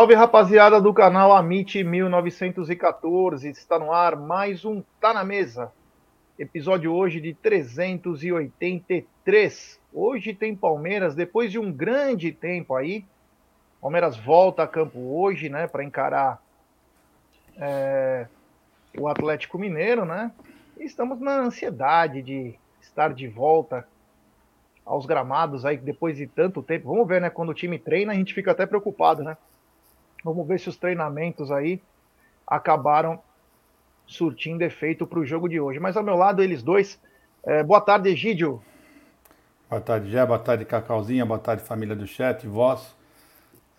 Salve rapaziada do canal Amit 1914, está no ar mais um Tá na Mesa. Episódio hoje de 383. Hoje tem Palmeiras, depois de um grande tempo aí. Palmeiras volta a campo hoje, né, para encarar é, o Atlético Mineiro, né? E estamos na ansiedade de estar de volta aos gramados aí depois de tanto tempo. Vamos ver, né? Quando o time treina, a gente fica até preocupado, né? Vamos ver se os treinamentos aí acabaram surtindo efeito para o jogo de hoje. Mas ao meu lado, eles dois. É, boa tarde, Egídio. Boa tarde, Jé. Boa tarde, Cacauzinha. Boa tarde, família do chat, voz.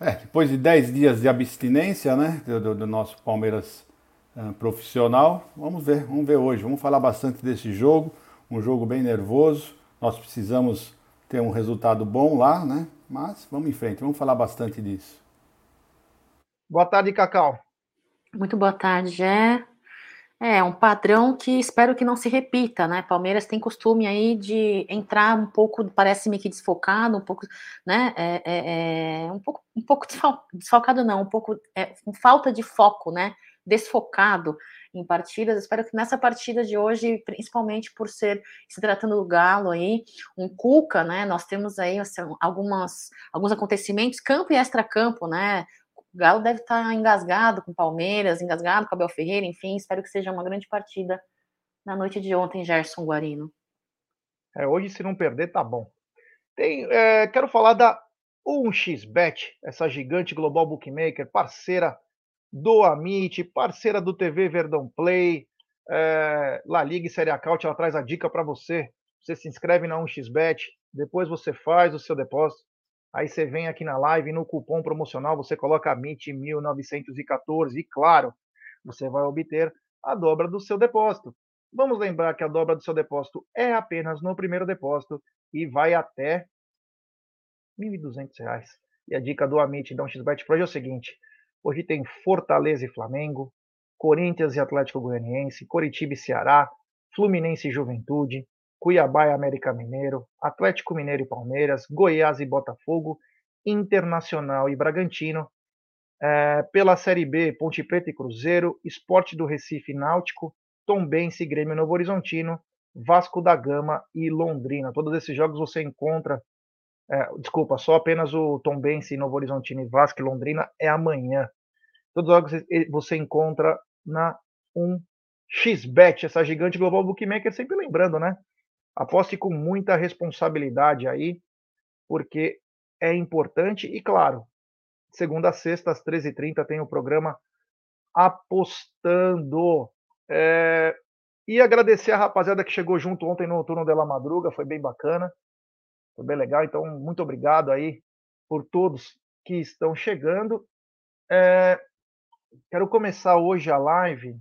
É, depois de 10 dias de abstinência, né, do, do nosso Palmeiras uh, profissional, vamos ver, vamos ver hoje. Vamos falar bastante desse jogo, um jogo bem nervoso. Nós precisamos ter um resultado bom lá, né? Mas vamos em frente, vamos falar bastante disso. Boa tarde, Cacau. Muito boa tarde, Jé. É um padrão que espero que não se repita, né? Palmeiras tem costume aí de entrar um pouco, parece-me que desfocado, um pouco, né? É, é, é um pouco, um pouco desfocado não, um pouco é, com falta de foco, né? Desfocado em partidas. Espero que nessa partida de hoje, principalmente por ser se tratando do Galo aí, um Cuca, né? Nós temos aí assim, algumas alguns acontecimentos, campo e extra-campo, né? O Galo deve estar engasgado com Palmeiras, engasgado com Abel Ferreira, enfim, espero que seja uma grande partida na noite de ontem, Gerson Guarino. É, hoje, se não perder, tá bom. Tem, é, quero falar da 1xBet, essa gigante global bookmaker, parceira do Amit, parceira do TV Verdão Play, é, La Liga e Série Acaute, ela traz a dica para você. Você se inscreve na 1xBet, depois você faz o seu depósito. Aí você vem aqui na live no cupom promocional, você coloca MIT1914 e, claro, você vai obter a dobra do seu depósito. Vamos lembrar que a dobra do seu depósito é apenas no primeiro depósito e vai até R$ 1.200. E a dica do Amit da 1xBet para hoje é o seguinte: hoje tem Fortaleza e Flamengo, Corinthians e Atlético Goianiense, Coritiba e Ceará, Fluminense e Juventude, Cuiabá e América Mineiro, Atlético Mineiro e Palmeiras, Goiás e Botafogo, Internacional e Bragantino, é, pela Série B, Ponte Preta e Cruzeiro, Esporte do Recife Náutico, Tombense e Grêmio Novo Horizontino, Vasco da Gama e Londrina. Todos esses jogos você encontra, é, desculpa, só apenas o Tombense, Novo Horizontino e Vasco e Londrina é amanhã. Todos os jogos você encontra na 1xBet, essa gigante global bookmaker, sempre lembrando, né? Aposte com muita responsabilidade aí, porque é importante. E claro, segunda a sexta, às 13h30, tem o programa Apostando. É... E agradecer a rapaziada que chegou junto ontem no turno dela madruga, foi bem bacana, foi bem legal. Então, muito obrigado aí por todos que estão chegando. É... Quero começar hoje a live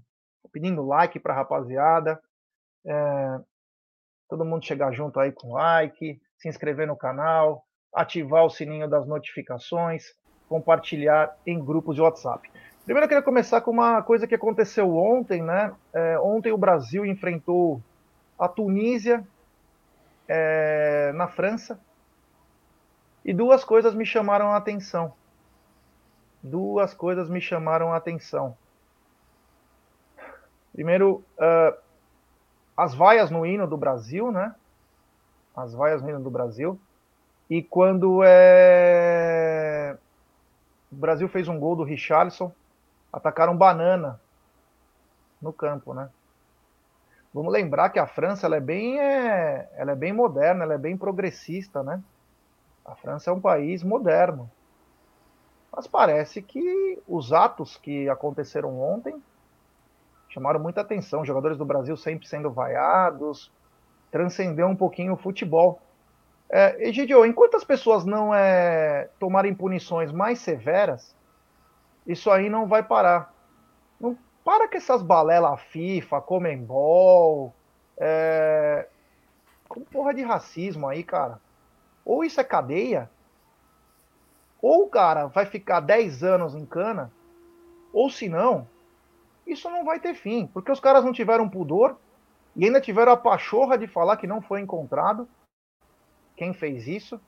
pedindo like para a rapaziada. É todo mundo chegar junto aí com like, se inscrever no canal, ativar o sininho das notificações, compartilhar em grupos de WhatsApp. Primeiro eu queria começar com uma coisa que aconteceu ontem, né? É, ontem o Brasil enfrentou a Tunísia é, na França e duas coisas me chamaram a atenção. Duas coisas me chamaram a atenção. Primeiro, uh, as vaias no hino do Brasil, né? As vaias no hino do Brasil. E quando é... o Brasil fez um gol do Richarlison, atacaram banana no campo, né? Vamos lembrar que a França ela é bem, é... ela é bem moderna, ela é bem progressista, né? A França é um país moderno. Mas parece que os atos que aconteceram ontem chamaram muita atenção. Jogadores do Brasil sempre sendo vaiados, transcendeu um pouquinho o futebol. É, Egidio, enquanto as pessoas não é, tomarem punições mais severas, isso aí não vai parar. Não para com essas balelas FIFA, Comembol, é, com porra de racismo aí, cara. Ou isso é cadeia, ou o cara vai ficar 10 anos em cana, ou se não, isso não vai ter fim, porque os caras não tiveram pudor e ainda tiveram a pachorra de falar que não foi encontrado quem fez isso.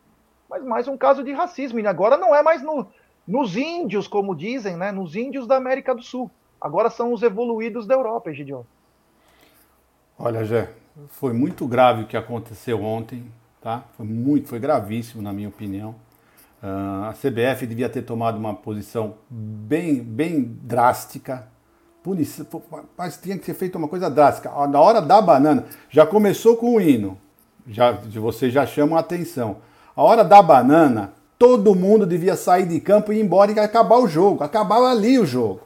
Mas mais um caso de racismo. E agora não é mais no, nos índios, como dizem, né? Nos índios da América do Sul. Agora são os evoluídos da Europa, Egidio. Olha, Jé, foi muito grave o que aconteceu ontem, tá? Foi muito, foi gravíssimo, na minha opinião. Uh, a CBF devia ter tomado uma posição bem, bem drástica, punição, mas tinha que ter feito uma coisa drástica. Na hora da banana, já começou com o hino, já, você já chama a atenção. A hora da banana, todo mundo devia sair de campo e ir embora e acabar o jogo. Acabava ali o jogo.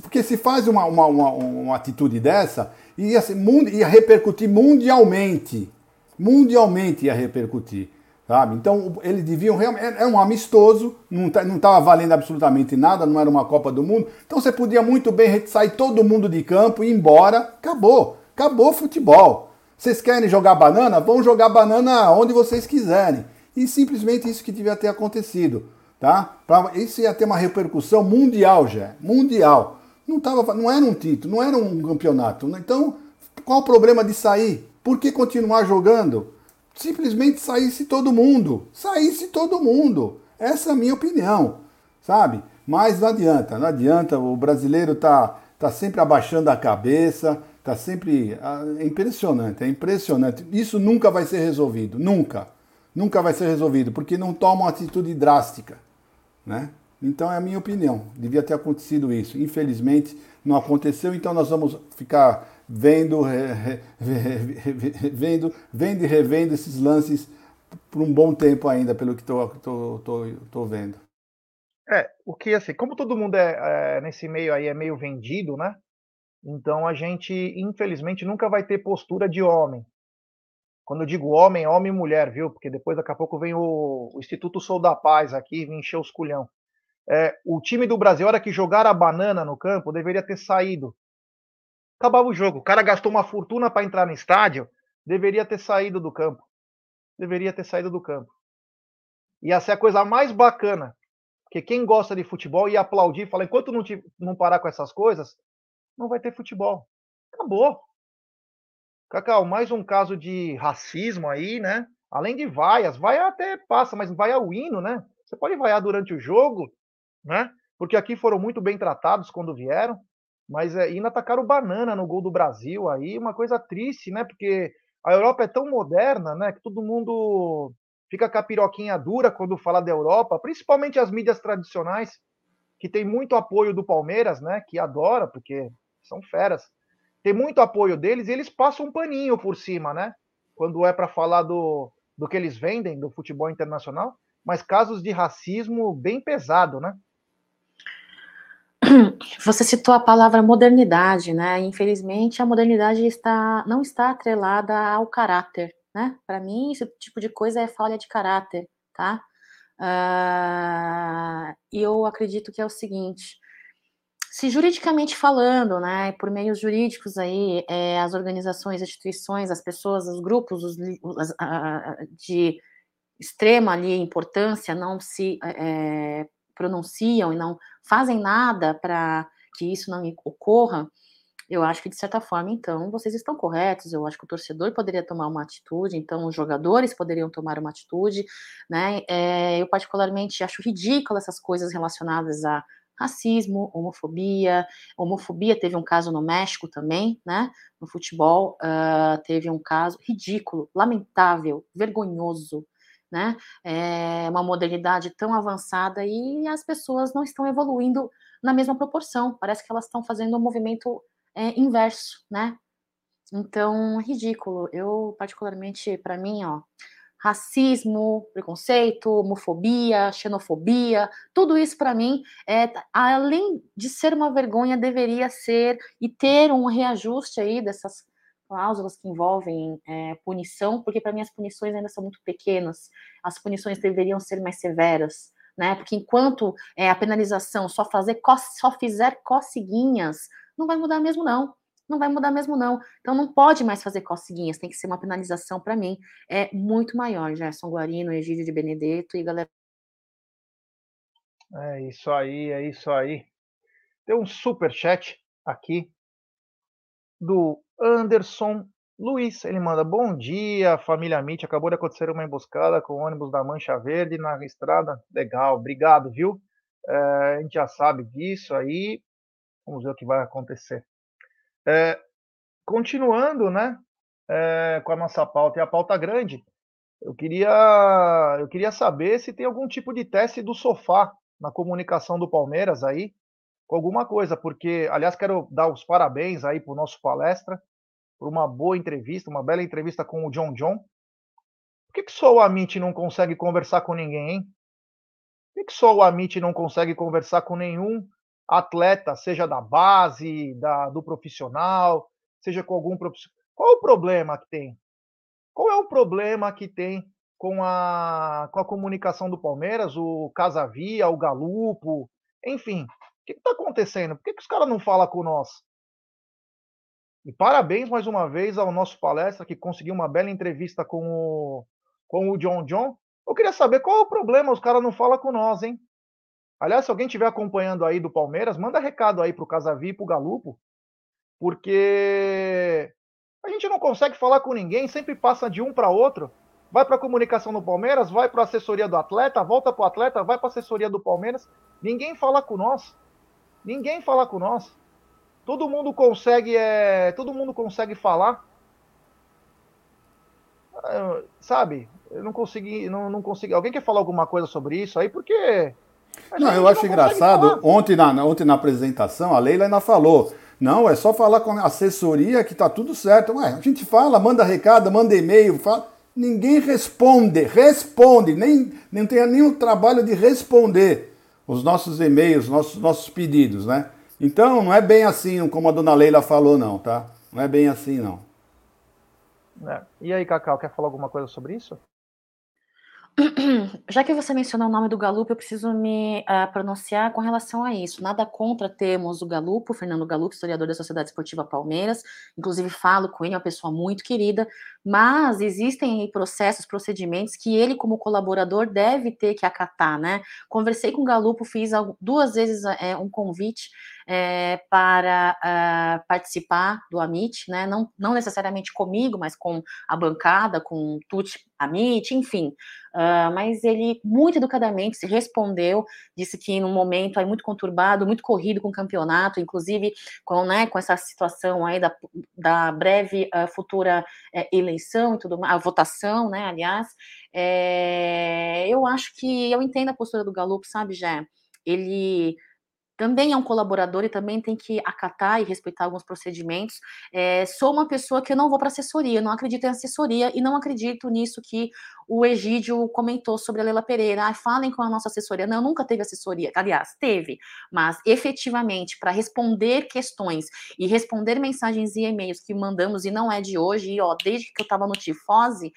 Porque se faz uma, uma, uma, uma atitude dessa, ia, ser, ia repercutir mundialmente. Mundialmente ia repercutir. Sabe? Então eles deviam realmente. É, é um amistoso, não tá, estava valendo absolutamente nada, não era uma Copa do Mundo. Então você podia muito bem sair todo mundo de campo e ir embora. Acabou. Acabou o futebol. Vocês querem jogar banana? Vão jogar banana onde vocês quiserem. E simplesmente isso que devia ter acontecido. Tá? Pra, isso ia ter uma repercussão mundial já. Mundial. Não, tava, não era um título, não era um campeonato. Né? Então, qual o problema de sair? Por que continuar jogando? Simplesmente saísse todo mundo. Saísse todo mundo. Essa é a minha opinião. Sabe? Mas não adianta, não adianta. O brasileiro tá, tá sempre abaixando a cabeça, tá sempre. Ah, é impressionante, é impressionante. Isso nunca vai ser resolvido. Nunca nunca vai ser resolvido, porque não toma uma atitude drástica. Né? Então é a minha opinião. Devia ter acontecido isso. Infelizmente não aconteceu, então nós vamos ficar vendo, vendo, vendo e revendo esses lances por um bom tempo ainda, pelo que estou vendo. É, o que assim, como todo mundo é, é, nesse meio aí é meio vendido, né? Então a gente, infelizmente, nunca vai ter postura de homem. Quando eu digo homem, homem e mulher, viu? Porque depois, daqui a pouco, vem o, o Instituto Sou da Paz aqui e encher os culhão. É, o time do Brasil, a hora que jogar a banana no campo, deveria ter saído. Acabava o jogo. O cara gastou uma fortuna para entrar no estádio, deveria ter saído do campo. Deveria ter saído do campo. Ia ser a coisa mais bacana. Porque quem gosta de futebol ia aplaudir e falar: enquanto não, te, não parar com essas coisas, não vai ter futebol. Acabou. Cacau, mais um caso de racismo aí, né? Além de vaias, vaia até passa, mas vaia o hino, né? Você pode vaiar durante o jogo, né? Porque aqui foram muito bem tratados quando vieram, mas é, ainda atacaram banana no gol do Brasil aí, uma coisa triste, né? Porque a Europa é tão moderna, né? Que todo mundo fica com a piroquinha dura quando fala da Europa, principalmente as mídias tradicionais, que tem muito apoio do Palmeiras, né? Que adora, porque são feras tem muito apoio deles e eles passam um paninho por cima, né? Quando é para falar do, do que eles vendem, do futebol internacional, mas casos de racismo bem pesado, né? Você citou a palavra modernidade, né? Infelizmente, a modernidade está, não está atrelada ao caráter, né? Para mim, esse tipo de coisa é falha de caráter, tá? Uh, e eu acredito que é o seguinte: se juridicamente falando, né, por meios jurídicos aí, é, as organizações, as instituições, as pessoas, os grupos os, os, de extrema ali importância não se é, pronunciam e não fazem nada para que isso não ocorra, eu acho que de certa forma, então, vocês estão corretos. Eu acho que o torcedor poderia tomar uma atitude, então os jogadores poderiam tomar uma atitude, né? É, eu particularmente acho ridículo essas coisas relacionadas a racismo, homofobia. Homofobia teve um caso no México também, né? No futebol uh, teve um caso ridículo, lamentável, vergonhoso, né? É uma modernidade tão avançada e as pessoas não estão evoluindo na mesma proporção. Parece que elas estão fazendo um movimento é, inverso, né? Então, ridículo. Eu, particularmente, para mim, ó, racismo, preconceito, homofobia, xenofobia, tudo isso para mim é além de ser uma vergonha deveria ser e ter um reajuste aí dessas cláusulas que envolvem é, punição, porque para mim as punições ainda são muito pequenas, as punições deveriam ser mais severas, né? Porque enquanto é, a penalização só fazer só fizer coceguinhas, não vai mudar mesmo não não vai mudar mesmo, não. Então não pode mais fazer coceguinhas, tem que ser uma penalização para mim. É muito maior, Gerson Guarino, Egídio de Benedetto e galera. É isso aí, é isso aí. Tem um super chat aqui do Anderson Luiz, ele manda, bom dia, família Mitch, acabou de acontecer uma emboscada com o ônibus da Mancha Verde na estrada, legal, obrigado, viu? É, a gente já sabe disso aí, vamos ver o que vai acontecer. É, continuando, né, é, com a nossa pauta, e a pauta grande, eu queria, eu queria saber se tem algum tipo de teste do sofá na comunicação do Palmeiras aí, com alguma coisa, porque, aliás, quero dar os parabéns aí para o nosso palestra, por uma boa entrevista, uma bela entrevista com o John John. Por que, que só o Amit não consegue conversar com ninguém, hein? Por que, que só o Amit não consegue conversar com nenhum atleta, seja da base, da, do profissional, seja com algum profissional? Qual o problema que tem? Qual é o problema que tem com a, com a comunicação do Palmeiras, o Casavia, o Galupo, enfim? O que está acontecendo? Por que, que os caras não falam com nós? E parabéns mais uma vez ao nosso palestra que conseguiu uma bela entrevista com o, com o John John. Eu queria saber qual é o problema, os caras não falam com nós, hein? Aliás, se alguém estiver acompanhando aí do Palmeiras, manda recado aí pro Casavi e pro Galupo, porque a gente não consegue falar com ninguém, sempre passa de um para outro. Vai para a comunicação do Palmeiras, vai para a assessoria do atleta, volta para o atleta, vai para a assessoria do Palmeiras. Ninguém fala com nós. Ninguém fala com nós. Todo mundo consegue, é, todo mundo consegue falar. É, sabe? Eu não consegui, não, não consegui. Alguém quer falar alguma coisa sobre isso aí? Porque não, eu acho engraçado. Ontem na, ontem na apresentação, a Leila ainda falou. Não, é só falar com a assessoria que tá tudo certo. Ué, a gente fala, manda recado, manda e-mail, fala. Ninguém responde, responde, nem, nem tem nenhum trabalho de responder os nossos e-mails, nossos, nossos pedidos, né? Então, não é bem assim como a dona Leila falou, não, tá? Não é bem assim, não. É. E aí, Cacau, quer falar alguma coisa sobre isso? Já que você mencionou o nome do Galupo, eu preciso me uh, pronunciar com relação a isso. Nada contra termos o Galupo, Fernando Galupo, historiador da Sociedade Esportiva Palmeiras. Inclusive, falo com ele, é uma pessoa muito querida. Mas existem processos, procedimentos que ele, como colaborador, deve ter que acatar, né? Conversei com o Galupo, fiz duas vezes é, um convite é, para uh, participar do Amit, né? Não, não necessariamente comigo, mas com a bancada, com o Tuti Amit, enfim. Uh, mas ele muito educadamente se respondeu, disse que num momento aí muito conturbado, muito corrido com o campeonato, inclusive com, né, com essa situação aí da, da breve uh, futura uh, eleição e tudo mais, a votação, né, aliás, é, eu acho que eu entendo a postura do Galup, sabe, já ele também é um colaborador e também tem que acatar e respeitar alguns procedimentos. É, sou uma pessoa que eu não vou para assessoria, não acredito em assessoria e não acredito nisso que o Egídio comentou sobre a Leila Pereira. Ah, falem com a nossa assessoria. Não, nunca teve assessoria. Aliás, teve, mas efetivamente para responder questões e responder mensagens e e-mails que mandamos e não é de hoje, e ó, desde que eu estava no Tifose,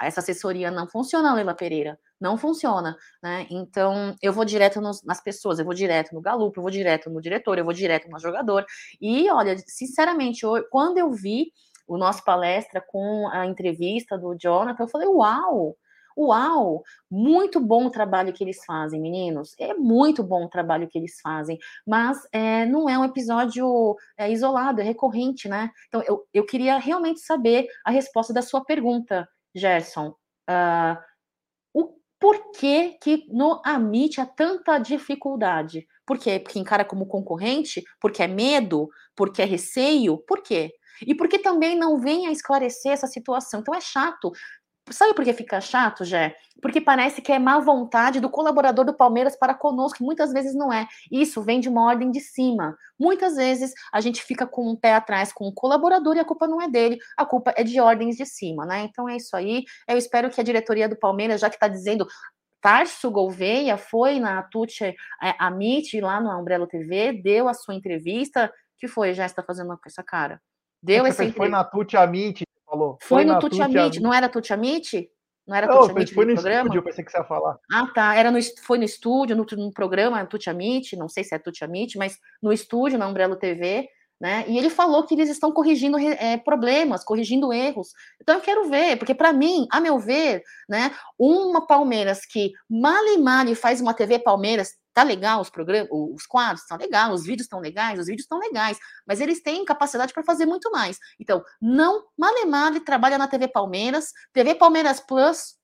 essa assessoria não funciona, Leila Pereira, não funciona, né? Então, eu vou direto nos, nas pessoas, eu vou direto no Galupo, eu vou direto no diretor, eu vou direto no jogador. E, olha, sinceramente, eu, quando eu vi o nosso palestra com a entrevista do Jonathan, eu falei, uau! Uau, muito bom o trabalho que eles fazem, meninos. É muito bom o trabalho que eles fazem, mas é, não é um episódio é, isolado, é recorrente, né? Então, eu, eu queria realmente saber a resposta da sua pergunta, Gerson, uh, o porquê que no Amit há tanta dificuldade? Por quê? Porque encara como concorrente? Porque é medo? Porque é receio? Por quê? E porque também não vem a esclarecer essa situação. Então é chato Sabe por que fica chato, Jé? Porque parece que é má vontade do colaborador do Palmeiras para conosco, muitas vezes não é. Isso vem de uma ordem de cima. Muitas vezes a gente fica com um pé atrás com o colaborador e a culpa não é dele, a culpa é de ordens de cima, né? Então é isso aí. Eu espero que a diretoria do Palmeiras, já que está dizendo Tarso Gouveia foi na Tucci é, Amit, lá no Umbrello TV, deu a sua entrevista. que foi, já está fazendo com essa cara? Deu essa entrevista. Foi na Tucci Amit, falou. Foi, foi no Tuti Amit, não era Tuti Amit? Não era não, foi no programa? estúdio, eu pensei que você ia falar. Ah, tá. Era no, foi no estúdio, no, no programa Tuti Amit, não sei se é Tuti Amit, mas no estúdio, na Umbrello TV, né? E ele falou que eles estão corrigindo é, problemas, corrigindo erros. Então eu quero ver, porque para mim, a meu ver, né, uma Palmeiras que mal e mal faz uma TV Palmeiras Tá legal os programas, os quadros estão legal, os vídeos estão legais, os vídeos estão legais, mas eles têm capacidade para fazer muito mais. Então, não malemar ele trabalha na TV Palmeiras, TV Palmeiras Plus,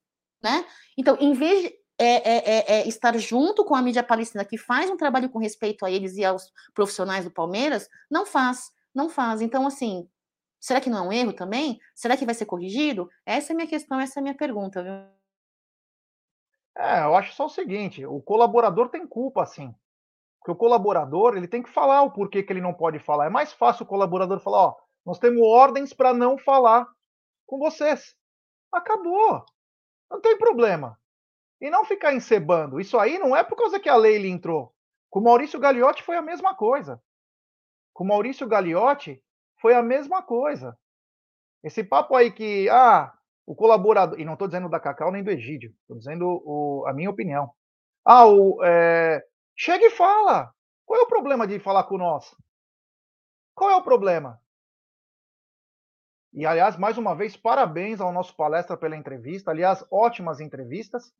né? Então, em vez de é, é, é, é, estar junto com a mídia palestina que faz um trabalho com respeito a eles e aos profissionais do Palmeiras, não faz, não faz. Então, assim, será que não é um erro também? Será que vai ser corrigido? Essa é a minha questão, essa é a minha pergunta, viu? É, eu acho só o seguinte, o colaborador tem culpa, sim. Porque o colaborador, ele tem que falar o porquê que ele não pode falar. É mais fácil o colaborador falar, ó, nós temos ordens para não falar com vocês. Acabou. Não tem problema. E não ficar encebando. Isso aí não é por causa que a lei entrou. Com o Maurício Gagliotti foi a mesma coisa. Com o Maurício Gagliotti foi a mesma coisa. Esse papo aí que, ah, o colaborador, e não estou dizendo da Cacau nem do Egídio, estou dizendo o, a minha opinião. Ah, o, é, chega e fala. Qual é o problema de falar com nós? Qual é o problema? E, aliás, mais uma vez, parabéns ao nosso palestra pela entrevista. Aliás, ótimas entrevistas.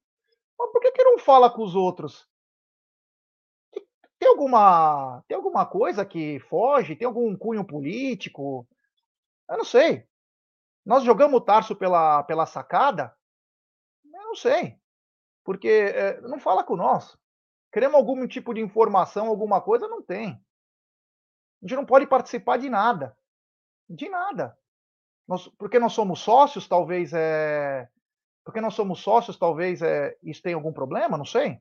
Mas por que, que não fala com os outros? Tem alguma, tem alguma coisa que foge? Tem algum cunho político? Eu não sei. Nós jogamos o Tarso pela, pela sacada? Eu não sei. Porque é, não fala com nós. Queremos algum tipo de informação, alguma coisa? Não tem. A gente não pode participar de nada. De nada. Nós, porque nós somos sócios, talvez é, porque nós somos sócios, talvez é, isso tenha algum problema, não sei.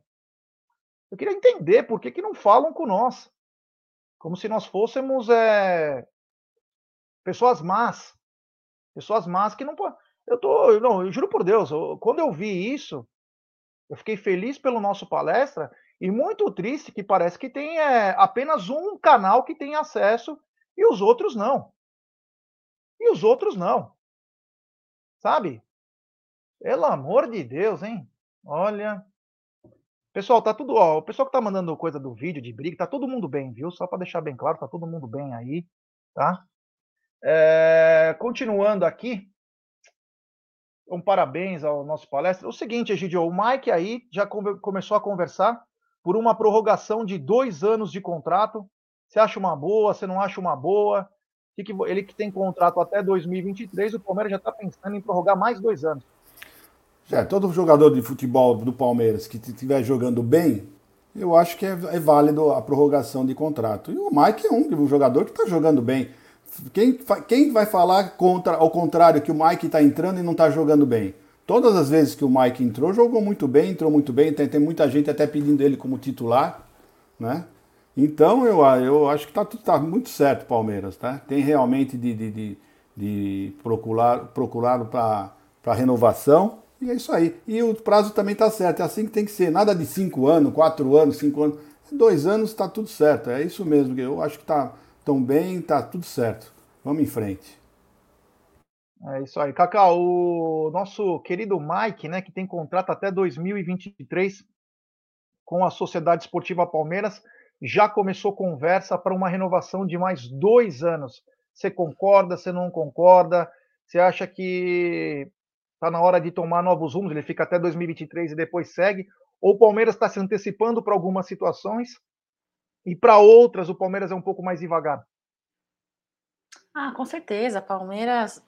Eu queria entender por que, que não falam com nós. Como se nós fôssemos é, pessoas más. Pessoas más que não podem. Eu tô, não, eu juro por Deus, eu, quando eu vi isso, eu fiquei feliz pelo nosso palestra e muito triste que parece que tem é, apenas um canal que tem acesso e os outros não. E os outros não. Sabe? Pelo amor de Deus, hein? Olha. Pessoal, tá tudo. Ó, o pessoal que tá mandando coisa do vídeo de briga, tá todo mundo bem, viu? Só para deixar bem claro, tá todo mundo bem aí, tá? É, continuando aqui. Um parabéns ao nosso palestra. O seguinte, Egidio, o Mike aí já come, começou a conversar por uma prorrogação de dois anos de contrato. Você acha uma boa? Você não acha uma boa? Ele que tem contrato até 2023, o Palmeiras já está pensando em prorrogar mais dois anos. É, todo jogador de futebol do Palmeiras que estiver jogando bem, eu acho que é, é, válido a prorrogação de contrato. E o Mike é um, um jogador que está jogando bem. Quem, quem vai falar contra, ao contrário que o Mike está entrando e não está jogando bem? Todas as vezes que o Mike entrou, jogou muito bem, entrou muito bem, tem, tem muita gente até pedindo ele como titular, né? Então eu, eu acho que está tá muito certo Palmeiras, tá? Tem realmente de, de, de, de procurar, procurar para renovação e é isso aí. E o prazo também está certo. É assim que tem que ser. Nada de cinco anos, quatro anos, cinco anos. Dois anos está tudo certo. É isso mesmo. Eu acho que está tão bem, está tudo certo. Vamos em frente. É isso aí. Cacau, o nosso querido Mike, né, que tem contrato até 2023 com a Sociedade Esportiva Palmeiras, já começou conversa para uma renovação de mais dois anos. Você concorda? Você não concorda? Você acha que está na hora de tomar novos rumos, ele fica até 2023 e depois segue, ou o Palmeiras está se antecipando para algumas situações e para outras o Palmeiras é um pouco mais devagar? Ah, com certeza. Palmeiras,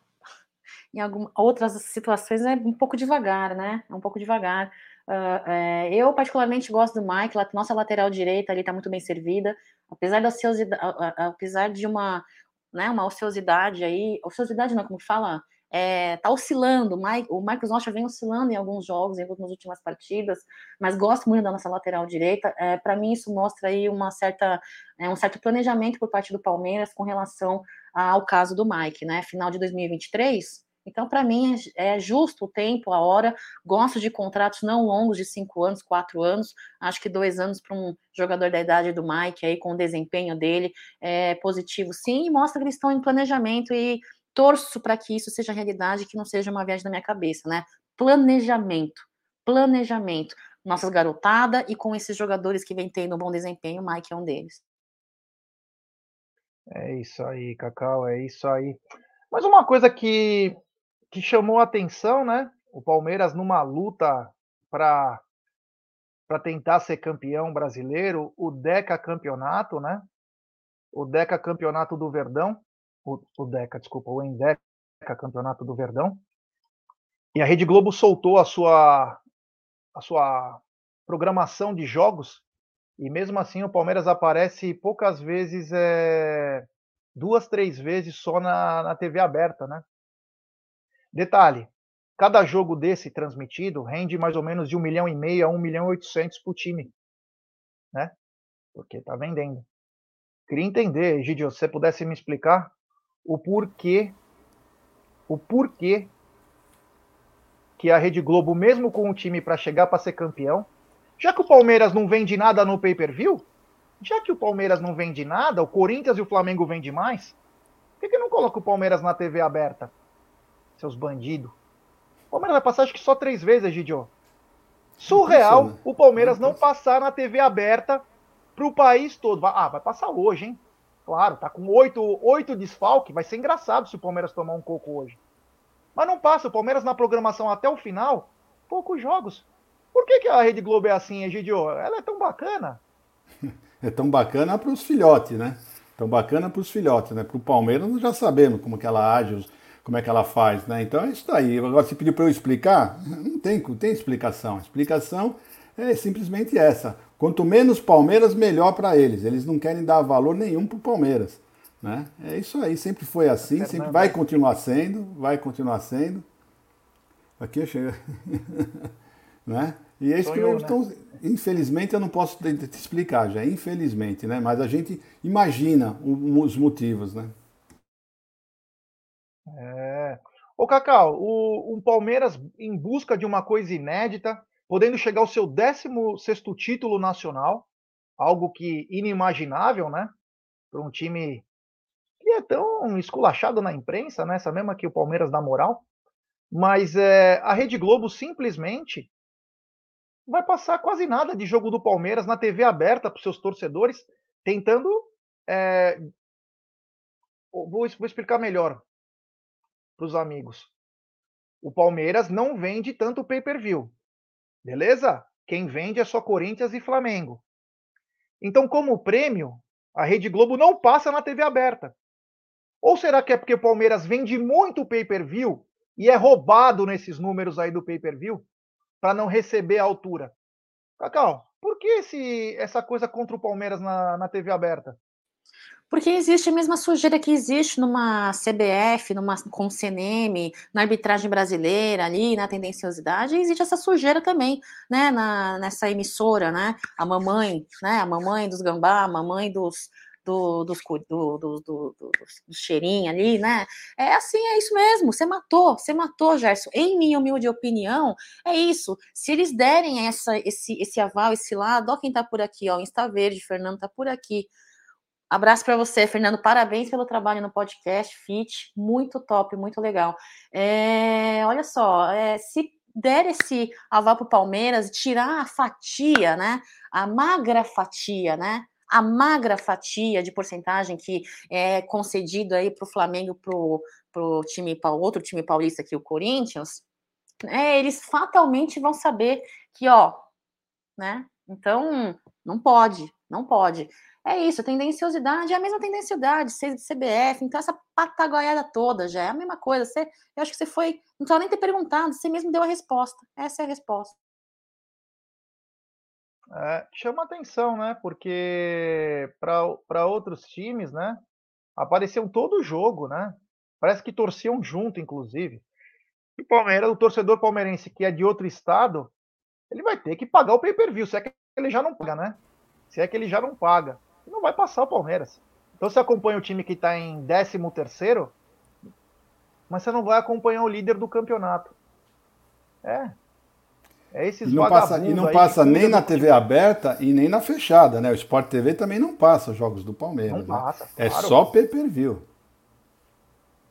em algumas outras situações, é um pouco devagar, né? É um pouco devagar. Uh, é, eu, particularmente, gosto do Mike, nossa lateral direita ali está muito bem servida, apesar da ociosidade, apesar de uma, né, uma ociosidade aí, ociosidade não, como fala? É, tá oscilando. O Marcos Rocha vem oscilando em alguns jogos, em algumas últimas partidas, mas gosto muito da nossa lateral direita. É, Para mim, isso mostra aí uma certa, é, um certo planejamento por parte do Palmeiras com relação ao caso do Mike, né? Final de 2023. Então, para mim, é, é justo o tempo, a hora. Gosto de contratos não longos, de cinco anos, quatro anos. Acho que dois anos para um jogador da idade do Mike, aí com o desempenho dele, é positivo sim, e mostra que eles estão em planejamento e torço para que isso seja realidade, que não seja uma viagem da minha cabeça, né? Planejamento, planejamento. Nossas garotada e com esses jogadores que vem tendo um bom desempenho, o Mike é um deles. É isso aí, Cacau, é isso aí. Mas uma coisa que, que chamou a atenção, né? O Palmeiras numa luta para para tentar ser campeão brasileiro, o Deca Campeonato, né? O Deca Campeonato do Verdão, o, o Deca, desculpa, o Endeca Campeonato do Verdão. E a Rede Globo soltou a sua a sua programação de jogos e mesmo assim o Palmeiras aparece poucas vezes, é, duas, três vezes só na, na TV aberta, né? Detalhe, cada jogo desse transmitido rende mais ou menos de um milhão e meio a um milhão e oitocentos por time, né? Porque tá vendendo. Queria entender, Gidio, se você pudesse me explicar o porquê, o porquê que a Rede Globo, mesmo com o time para chegar para ser campeão, já que o Palmeiras não vende nada no pay-per-view, já que o Palmeiras não vende nada, o Corinthians e o Flamengo vendem mais, por que, que não coloca o Palmeiras na TV aberta? Seus bandidos. O Palmeiras vai passar acho que só três vezes, Gidio. Surreal o Palmeiras não passar na TV aberta para o país todo. Ah, vai passar hoje, hein? Claro, tá com oito, oito desfalque, vai ser engraçado se o Palmeiras tomar um coco hoje. Mas não passa, o Palmeiras na programação até o final, poucos jogos. Por que, que a Rede Globo é assim, Egidio? Ela é tão bacana. É tão bacana para os filhotes, né? Tão bacana para os filhotes, né? Para o Palmeiras nós já sabemos como que ela age, como é que ela faz, né? Então é isso aí. Agora, se pediu para eu explicar, não tem, tem explicação. A explicação é simplesmente essa. Quanto menos Palmeiras, melhor para eles. Eles não querem dar valor nenhum para o Palmeiras. Né? É isso aí, sempre foi assim, sempre vai continuar sendo, vai continuar sendo. Aqui eu chego. né? E é isso que eu, né? então, infelizmente eu não posso te, te, explicar já, infelizmente, né? Mas a gente imagina os motivos, né? É. Ô Cacau, o, um Palmeiras em busca de uma coisa inédita, podendo chegar ao seu 16 título nacional, algo que inimaginável, né? Para um time que é tão esculachado na imprensa, né? Essa mesma que o Palmeiras dá moral. Mas é, a Rede Globo simplesmente vai passar quase nada de jogo do Palmeiras na TV aberta para os seus torcedores, tentando. É... Vou, vou explicar melhor para os amigos. O Palmeiras não vende tanto pay-per-view. Beleza? Quem vende é só Corinthians e Flamengo. Então, como prêmio, a Rede Globo não passa na TV aberta. Ou será que é porque o Palmeiras vende muito pay-per-view e é roubado nesses números aí do pay-per-view? para não receber a altura. Cacau, por que esse, essa coisa contra o Palmeiras na, na TV aberta? Porque existe a mesma sujeira que existe numa CBF, numa o CNM, na arbitragem brasileira ali, na tendenciosidade, existe essa sujeira também, né, na, nessa emissora, né, a mamãe, né, a mamãe dos gambá, a mamãe dos, do, dos, do, do, do, do, cheirinho ali, né? É assim, é isso mesmo. Você matou, você matou, Gerson. Em minha humilde opinião, é isso. Se eles derem essa, esse, esse aval, esse lado, ó, quem tá por aqui, ó, Insta Verde, Fernando tá por aqui. Abraço para você, Fernando. Parabéns pelo trabalho no podcast Fit, muito top, muito legal. É, olha só, é, se der esse aval para o Palmeiras, tirar a fatia, né? A magra fatia, né? a magra fatia de porcentagem que é concedido aí para o Flamengo, para o time, outro time paulista aqui, o Corinthians, é, eles fatalmente vão saber que, ó, né? Então, não pode, não pode. É isso, tendenciosidade é a mesma tendenciosidade, CBF, então essa patagoiada toda já é a mesma coisa. Você, eu acho que você foi, não precisava nem ter perguntado, você mesmo deu a resposta. Essa é a resposta. É, chama atenção, né? Porque para outros times, né? Apareciam todo o jogo, né? Parece que torciam junto, inclusive. E o Palmeiras, o torcedor palmeirense que é de outro estado, ele vai ter que pagar o pay-per-view, se é que ele já não paga, né? Se é que ele já não paga. Não vai passar o Palmeiras. Então você acompanha o time que está em 13 terceiro, mas você não vai acompanhar o líder do campeonato. É, é esses e não passa, e não passa nem na TV aberta e nem na fechada, né? O Sport TV também não passa os jogos do Palmeiras. Não né? passa, É só pay-per-view.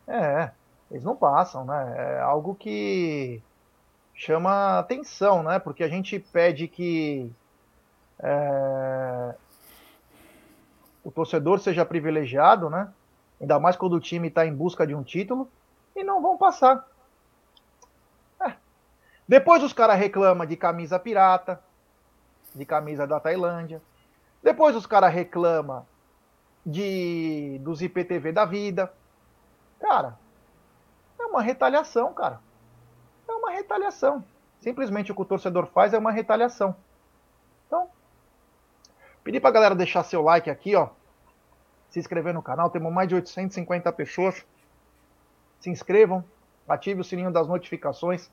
É, eles não passam, né? É algo que chama atenção, né? Porque a gente pede que é, o torcedor seja privilegiado, né? Ainda mais quando o time está em busca de um título e não vão passar. Depois os caras reclamam de camisa pirata. de camisa da Tailândia. Depois os caras reclamam de dos IPTV da vida. Cara, é uma retaliação, cara. É uma retaliação. Simplesmente o que o torcedor faz é uma retaliação. Então, pedir pra galera deixar seu like aqui, ó. Se inscrever no canal, temos mais de 850 pessoas. Se inscrevam, ative o sininho das notificações.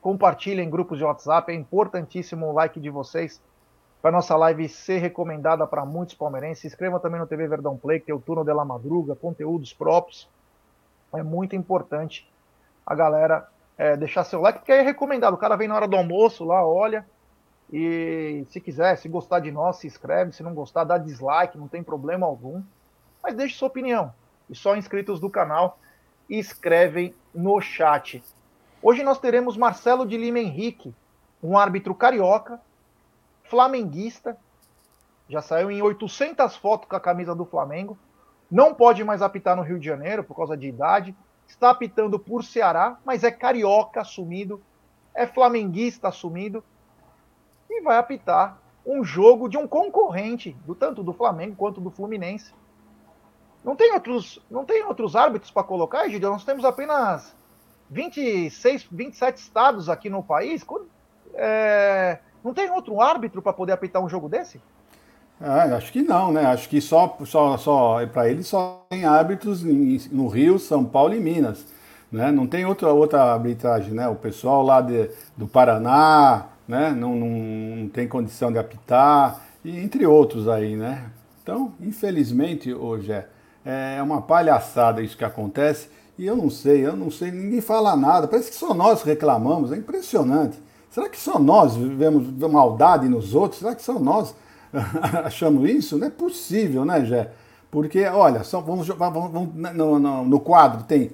Compartilhem em grupos de WhatsApp, é importantíssimo o like de vocês para nossa live ser recomendada para muitos palmeirenses. Se inscreva também no TV Verdão Play, que tem o turno de la madruga, conteúdos próprios. É muito importante a galera é, deixar seu like, porque é recomendado. O cara vem na hora do almoço lá, olha. E se quiser, se gostar de nós, se inscreve. Se não gostar, dá dislike, não tem problema algum. Mas deixe sua opinião. E só inscritos do canal escrevem no chat. Hoje nós teremos Marcelo de Lima Henrique, um árbitro carioca, flamenguista, já saiu em 800 fotos com a camisa do Flamengo, não pode mais apitar no Rio de Janeiro por causa de idade, está apitando por Ceará, mas é carioca assumido, é flamenguista assumido e vai apitar um jogo de um concorrente, do tanto do Flamengo quanto do Fluminense. Não tem outros, não tem outros árbitros para colocar, Egidio? Nós temos apenas 26, 27 estados aqui no país. É, não tem outro árbitro para poder apitar um jogo desse? Ah, acho que não, né? Acho que só, só, só para ele só tem árbitros no Rio, São Paulo e Minas. Né? Não tem outra, outra arbitragem, né? O pessoal lá de, do Paraná né? não, não, não tem condição de apitar, e entre outros aí, né? Então, infelizmente, hoje é, é uma palhaçada isso que acontece. E eu não sei, eu não sei, ninguém fala nada. Parece que só nós reclamamos, é impressionante. Será que só nós vivemos maldade nos outros? Será que só nós achamos isso? Não é possível, né, Jé? Porque, olha, só, vamos, vamos, vamos no, no, no, quadro tem,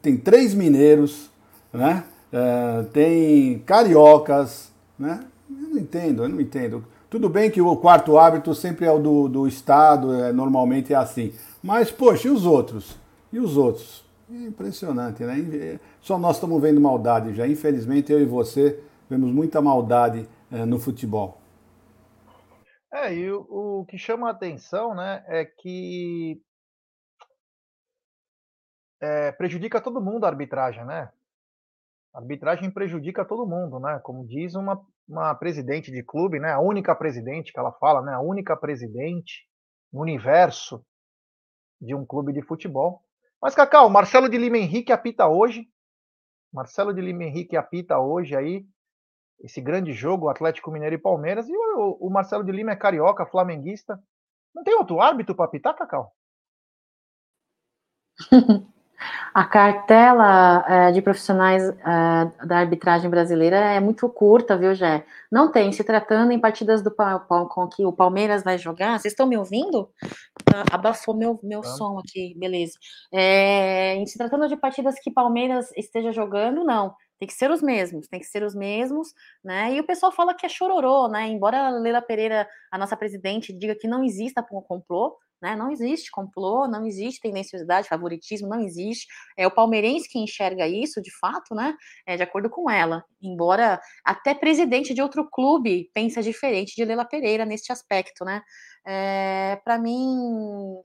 tem três mineiros, né? É, tem cariocas, né? Eu não entendo, eu não entendo. Tudo bem que o quarto árbitro sempre é o do, do Estado, é, normalmente é assim. Mas, poxa, e os outros? E os outros? É impressionante, né? É, só nós estamos vendo maldade já. Infelizmente, eu e você vemos muita maldade é, no futebol. É, e o, o, que chama a atenção, né, é que é, prejudica todo mundo a arbitragem, né? A arbitragem prejudica todo mundo, né? Como diz uma, uma presidente de clube, né? A única presidente que ela fala, né? A única presidente no universo de um clube de futebol mas, Cacau, Marcelo de Lima Henrique apita hoje. Marcelo de Lima Henrique apita hoje aí esse grande jogo, Atlético Mineiro e Palmeiras. E o, o Marcelo de Lima é carioca, flamenguista. Não tem outro árbitro para apitar, Cacau? A cartela é, de profissionais é, da arbitragem brasileira é muito curta, viu, Jé? Não tem. Se tratando em partidas do com que o Palmeiras vai jogar, vocês estão me ouvindo? Ah, abafou meu, meu som aqui, beleza. É, se tratando de partidas que Palmeiras esteja jogando, não. Tem que ser os mesmos, tem que ser os mesmos, né? E o pessoal fala que é chororô, né? Embora Leila Pereira, a nossa presidente, diga que não exista complô, né? Não existe complô, não existe tendenciosidade, favoritismo, não existe. É o palmeirense que enxerga isso, de fato, né? É, de acordo com ela. Embora até presidente de outro clube pense diferente de Leila Pereira neste aspecto, né? É, para mim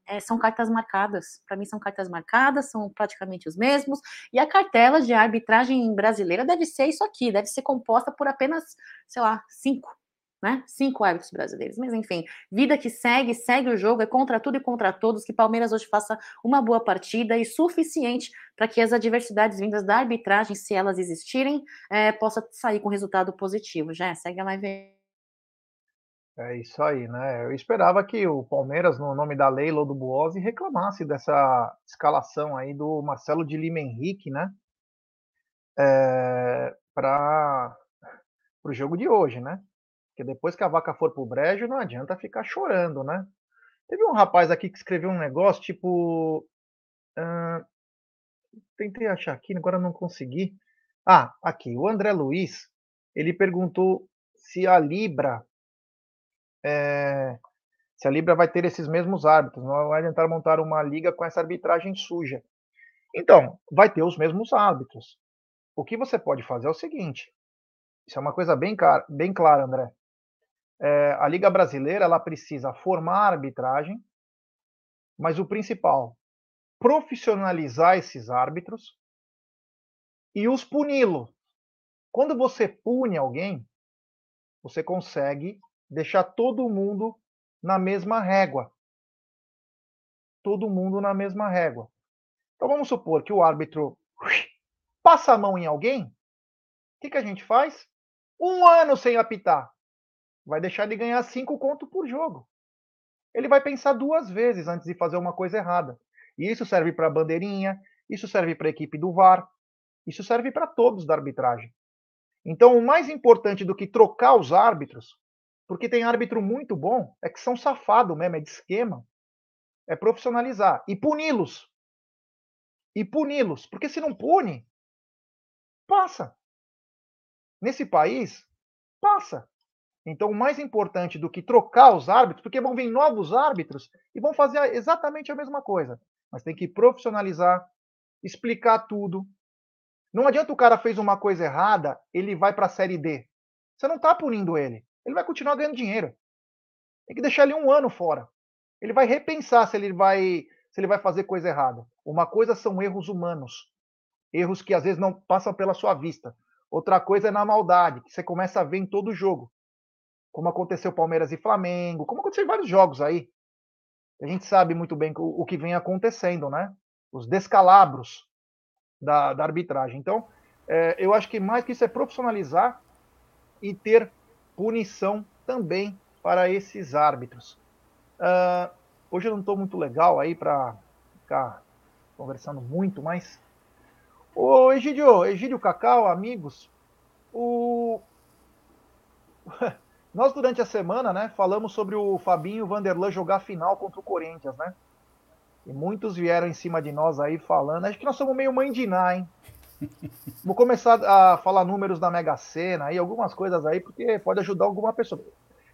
é, são cartas marcadas. Para mim são cartas marcadas, são praticamente os mesmos. E a cartela de arbitragem brasileira deve ser isso aqui, deve ser composta por apenas, sei lá, cinco né? Cinco árbitros brasileiros. Mas enfim, vida que segue, segue o jogo, é contra tudo e contra todos. Que Palmeiras hoje faça uma boa partida e suficiente para que as adversidades vindas da arbitragem, se elas existirem, é, possa sair com resultado positivo. Já segue a live. É isso aí, né? Eu esperava que o Palmeiras, no nome da Leila ou do Buozzi, reclamasse dessa escalação aí do Marcelo de Lima Henrique, né? É, para o jogo de hoje, né? Porque depois que a vaca for pro brejo, não adianta ficar chorando, né? Teve um rapaz aqui que escreveu um negócio tipo. Uh, tentei achar aqui, agora não consegui. Ah, aqui. O André Luiz ele perguntou se a Libra. É, se a Libra vai ter esses mesmos árbitros, não vai tentar montar uma liga com essa arbitragem suja. Então, vai ter os mesmos árbitros. O que você pode fazer é o seguinte: isso é uma coisa bem, bem clara, André. É, a Liga Brasileira ela precisa formar a arbitragem, mas o principal, profissionalizar esses árbitros e os puni-los. Quando você pune alguém, você consegue deixar todo mundo na mesma régua. Todo mundo na mesma régua. Então vamos supor que o árbitro passa a mão em alguém, o que, que a gente faz? Um ano sem apitar vai deixar de ganhar cinco contos por jogo. Ele vai pensar duas vezes antes de fazer uma coisa errada. E isso serve para a bandeirinha, isso serve para a equipe do VAR, isso serve para todos da arbitragem. Então, o mais importante do que trocar os árbitros, porque tem árbitro muito bom, é que são safado mesmo, é de esquema, é profissionalizar e puni-los. E puni-los, porque se não pune, passa. Nesse país, passa. Então, o mais importante do que trocar os árbitros, porque vão vir novos árbitros e vão fazer exatamente a mesma coisa. Mas tem que profissionalizar, explicar tudo. Não adianta o cara fez uma coisa errada, ele vai para a série D. Você não está punindo ele. Ele vai continuar ganhando dinheiro. Tem que deixar ele um ano fora. Ele vai repensar se ele vai, se ele vai fazer coisa errada. Uma coisa são erros humanos, erros que às vezes não passam pela sua vista. Outra coisa é na maldade, que você começa a ver em todo jogo como aconteceu Palmeiras e Flamengo, como aconteceu em vários jogos aí. A gente sabe muito bem o, que vem acontecendo, né? Os descalabros da, da arbitragem. Então, é, eu acho que mais que isso é profissionalizar e ter punição também para esses árbitros. Uh, hoje eu não estou muito legal aí para ficar conversando muito, mas. Ô Egidio, Egídio Cacau, amigos, o. Nós, durante a semana, né, falamos sobre o Fabinho Vanderlan jogar final contra o Corinthians, né? E muitos vieram em cima de nós aí falando. Acho que nós somos meio mãe de Ná, hein? Vou começar a falar números da Mega Sena e algumas coisas aí, porque pode ajudar alguma pessoa.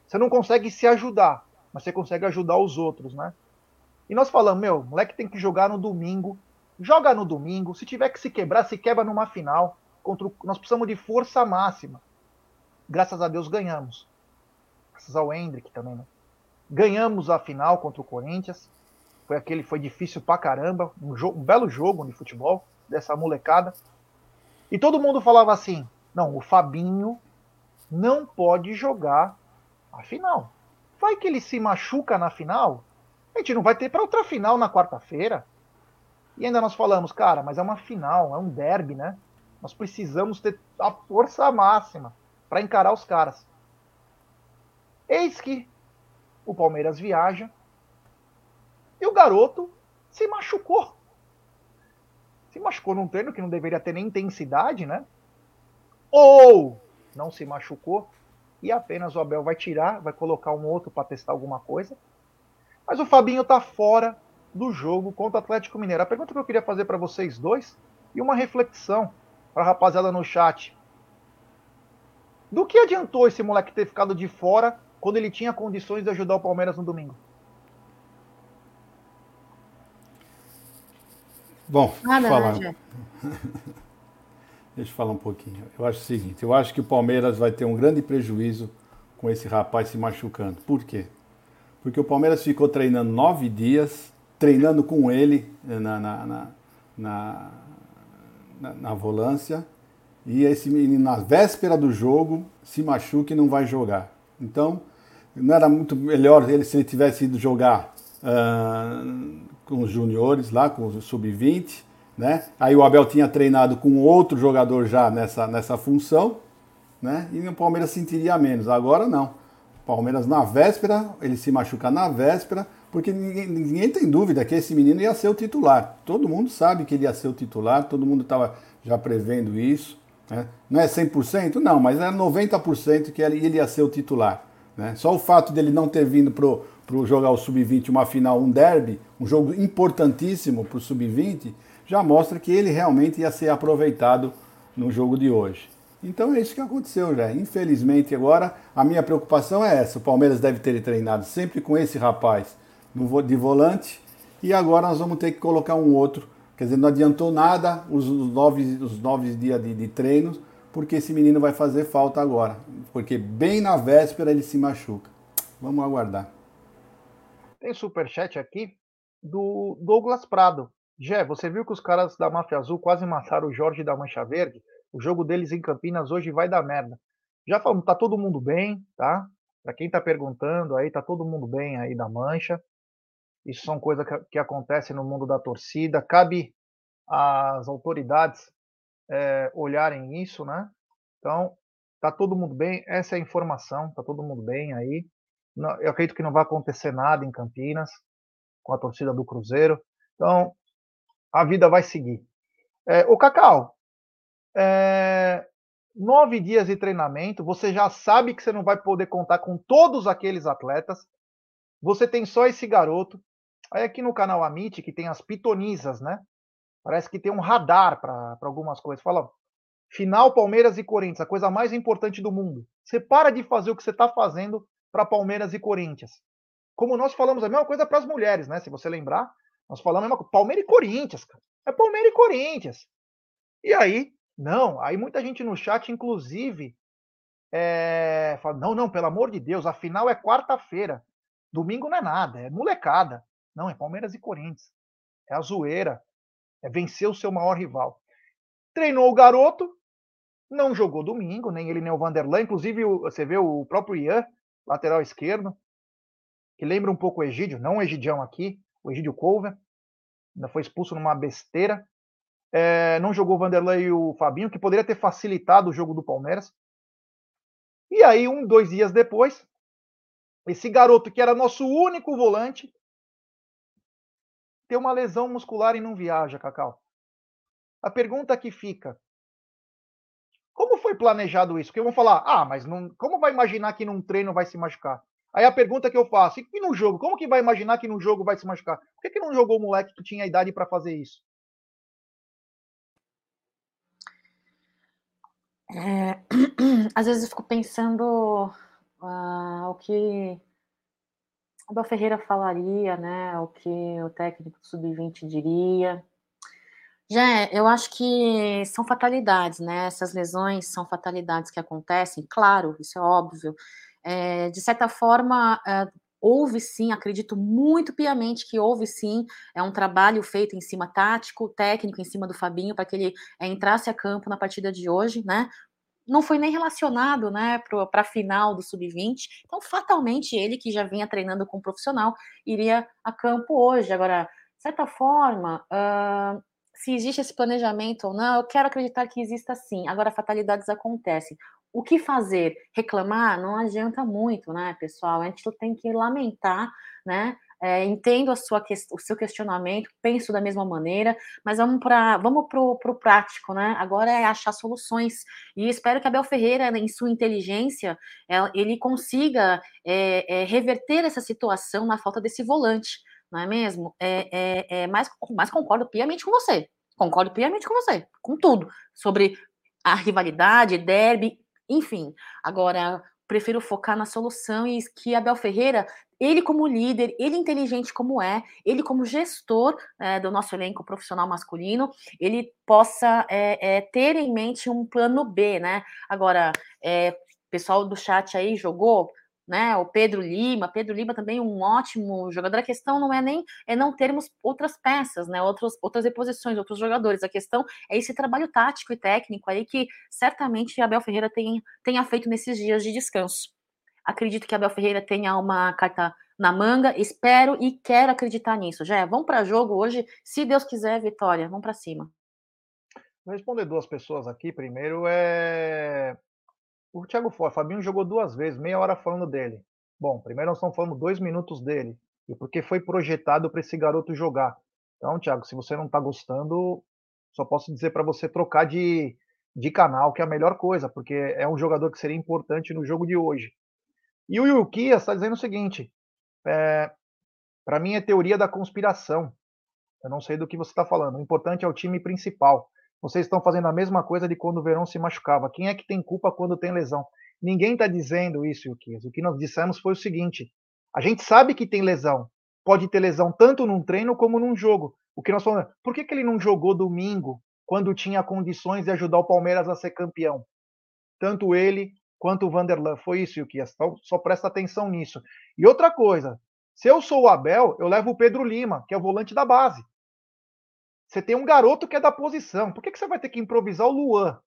Você não consegue se ajudar, mas você consegue ajudar os outros, né? E nós falamos, meu, moleque tem que jogar no domingo. Joga no domingo. Se tiver que se quebrar, se quebra numa final. Contra o... Nós precisamos de força máxima. Graças a Deus ganhamos graças ao Hendrick também, né? Ganhamos a final contra o Corinthians. Foi aquele, foi difícil pra caramba. Um, jogo, um belo jogo de futebol dessa molecada. E todo mundo falava assim: não, o Fabinho não pode jogar a final. Vai que ele se machuca na final, a gente não vai ter para outra final na quarta-feira. E ainda nós falamos, cara, mas é uma final, é um derby, né? Nós precisamos ter a força máxima para encarar os caras. Eis que o Palmeiras viaja e o garoto se machucou. Se machucou num treino que não deveria ter nem intensidade, né? Ou não se machucou e apenas o Abel vai tirar, vai colocar um outro para testar alguma coisa. Mas o Fabinho tá fora do jogo contra o Atlético Mineiro. A pergunta que eu queria fazer para vocês dois e uma reflexão para a rapaziada no chat. Do que adiantou esse moleque ter ficado de fora quando ele tinha condições de ajudar o Palmeiras no domingo? Bom, Nada, falar. Né, Deixa eu falar um pouquinho. Eu acho o seguinte, eu acho que o Palmeiras vai ter um grande prejuízo com esse rapaz se machucando. Por quê? Porque o Palmeiras ficou treinando nove dias, treinando com ele na, na, na, na, na, na volância, e esse menino, na véspera do jogo, se machuca e não vai jogar. Então, não era muito melhor ele se ele tivesse ido jogar uh, com os juniores lá, com os sub-20, né? Aí o Abel tinha treinado com outro jogador já nessa, nessa função, né? E o Palmeiras sentiria menos. Agora não. Palmeiras na véspera, ele se machuca na véspera, porque ninguém, ninguém tem dúvida que esse menino ia ser o titular. Todo mundo sabe que ele ia ser o titular, todo mundo estava já prevendo isso. Né? Não é 100%? Não, mas é 90% que ele ia ser o titular. Né? Só o fato dele não ter vindo para o jogar o Sub-20 uma final, um derby, um jogo importantíssimo para o Sub-20, já mostra que ele realmente ia ser aproveitado no jogo de hoje. Então é isso que aconteceu já. Infelizmente agora a minha preocupação é essa. O Palmeiras deve ter treinado sempre com esse rapaz de volante e agora nós vamos ter que colocar um outro. Quer dizer, não adiantou nada os, nove, os nove dias de, de treinos porque esse menino vai fazer falta agora, porque bem na véspera ele se machuca. Vamos aguardar. Tem superchat aqui do Douglas Prado. Jé, você viu que os caras da Máfia Azul quase mataram o Jorge da Mancha Verde? O jogo deles em Campinas hoje vai dar merda. Já falamos, tá todo mundo bem, tá? Para quem tá perguntando aí, tá todo mundo bem aí da Mancha. Isso são coisas que, que acontecem no mundo da torcida. Cabe às autoridades é, olharem isso, né? Então, tá todo mundo bem. Essa é a informação, tá todo mundo bem aí. Eu acredito que não vai acontecer nada em Campinas com a torcida do Cruzeiro. Então, a vida vai seguir. É, o Cacau, é, nove dias de treinamento, você já sabe que você não vai poder contar com todos aqueles atletas. Você tem só esse garoto. Aí aqui no canal Amit, que tem as pitonisas, né? Parece que tem um radar para algumas coisas. Fala, final Palmeiras e Corinthians, a coisa mais importante do mundo. Você para de fazer o que você está fazendo para Palmeiras e Corinthians. Como nós falamos a mesma coisa para as mulheres, né? Se você lembrar, nós falamos a mesma coisa. Palmeiras e Corinthians, cara. É Palmeiras e Corinthians. E aí, não, aí muita gente no chat, inclusive, é, fala, não, não, pelo amor de Deus, a final é quarta-feira. Domingo não é nada, é molecada. Não, é Palmeiras e Corinthians. É a zoeira. É vencer o seu maior rival. Treinou o garoto, não jogou domingo, nem ele nem o Vanderlan. Inclusive, você vê o próprio Ian, lateral esquerdo, que lembra um pouco o Egídio, não o Egidião aqui, o Egídio Couver. Ainda foi expulso numa besteira. É, não jogou o Vanderlei e o Fabinho, que poderia ter facilitado o jogo do Palmeiras. E aí, um, dois dias depois, esse garoto que era nosso único volante tem uma lesão muscular e não viaja, Cacau. A pergunta que fica: como foi planejado isso? Porque vão falar, ah, mas não, como vai imaginar que num treino vai se machucar? Aí a pergunta que eu faço, e no jogo? Como que vai imaginar que no jogo vai se machucar? Por que, que não jogou o moleque que tinha idade para fazer isso? É, às vezes eu fico pensando uh, o que Abel Ferreira falaria, né? O que o técnico do Sub-20 diria. Já, eu acho que são fatalidades, né? Essas lesões são fatalidades que acontecem, claro, isso é óbvio. É, de certa forma, é, houve sim, acredito muito piamente que houve sim, é um trabalho feito em cima tático, técnico, em cima do Fabinho, para que ele é, entrasse a campo na partida de hoje, né? Não foi nem relacionado, né, para a final do Sub-20, então fatalmente ele, que já vinha treinando com um profissional, iria a campo hoje. Agora, de certa forma, uh, se existe esse planejamento ou não, eu quero acreditar que exista sim. Agora, fatalidades acontecem o que fazer? Reclamar não adianta muito, né, pessoal? A gente tem que lamentar, né? É, entendo a sua, o seu questionamento, penso da mesma maneira, mas vamos para vamos pro, pro prático, né? Agora é achar soluções e espero que Abel Ferreira, em sua inteligência, é, ele consiga é, é reverter essa situação na falta desse volante, não é mesmo? É, é, é, mas, mas concordo piamente com você, concordo piamente com você, com tudo sobre a rivalidade, derby, enfim, agora prefiro focar na solução e que Abel Ferreira, ele como líder, ele inteligente como é, ele como gestor é, do nosso elenco profissional masculino, ele possa é, é, ter em mente um plano B, né? Agora, pessoal do chat aí jogou né? O Pedro Lima, Pedro Lima também um ótimo jogador. A questão não é nem é não termos outras peças, né? Outros, outras reposições, outros jogadores. A questão é esse trabalho tático e técnico aí que certamente Abel Ferreira tem, tenha feito nesses dias de descanso. Acredito que Abel Ferreira tenha uma carta na manga, espero e quero acreditar nisso. Já vamos para jogo hoje, se Deus quiser, vitória. Vamos para cima. Vou responder duas pessoas aqui. Primeiro é o Thiago Forte, Fabinho jogou duas vezes, meia hora falando dele. Bom, primeiro nós estamos falando dois minutos dele, e porque foi projetado para esse garoto jogar. Então, Thiago, se você não está gostando, só posso dizer para você trocar de, de canal, que é a melhor coisa, porque é um jogador que seria importante no jogo de hoje. E o Yukias está dizendo o seguinte: é, para mim é teoria da conspiração. Eu não sei do que você está falando. O importante é o time principal. Vocês estão fazendo a mesma coisa de quando o Verão se machucava. Quem é que tem culpa quando tem lesão? Ninguém está dizendo isso, Yukias. O que nós dissemos foi o seguinte: a gente sabe que tem lesão. Pode ter lesão tanto num treino como num jogo. O que nós falamos, por que, que ele não jogou domingo, quando tinha condições de ajudar o Palmeiras a ser campeão? tanto ele quanto o Vanderlan. Foi isso, Yukias. Então, só presta atenção nisso. E outra coisa, se eu sou o Abel, eu levo o Pedro Lima, que é o volante da base. Você tem um garoto que é da posição. Por que, que você vai ter que improvisar o Luan?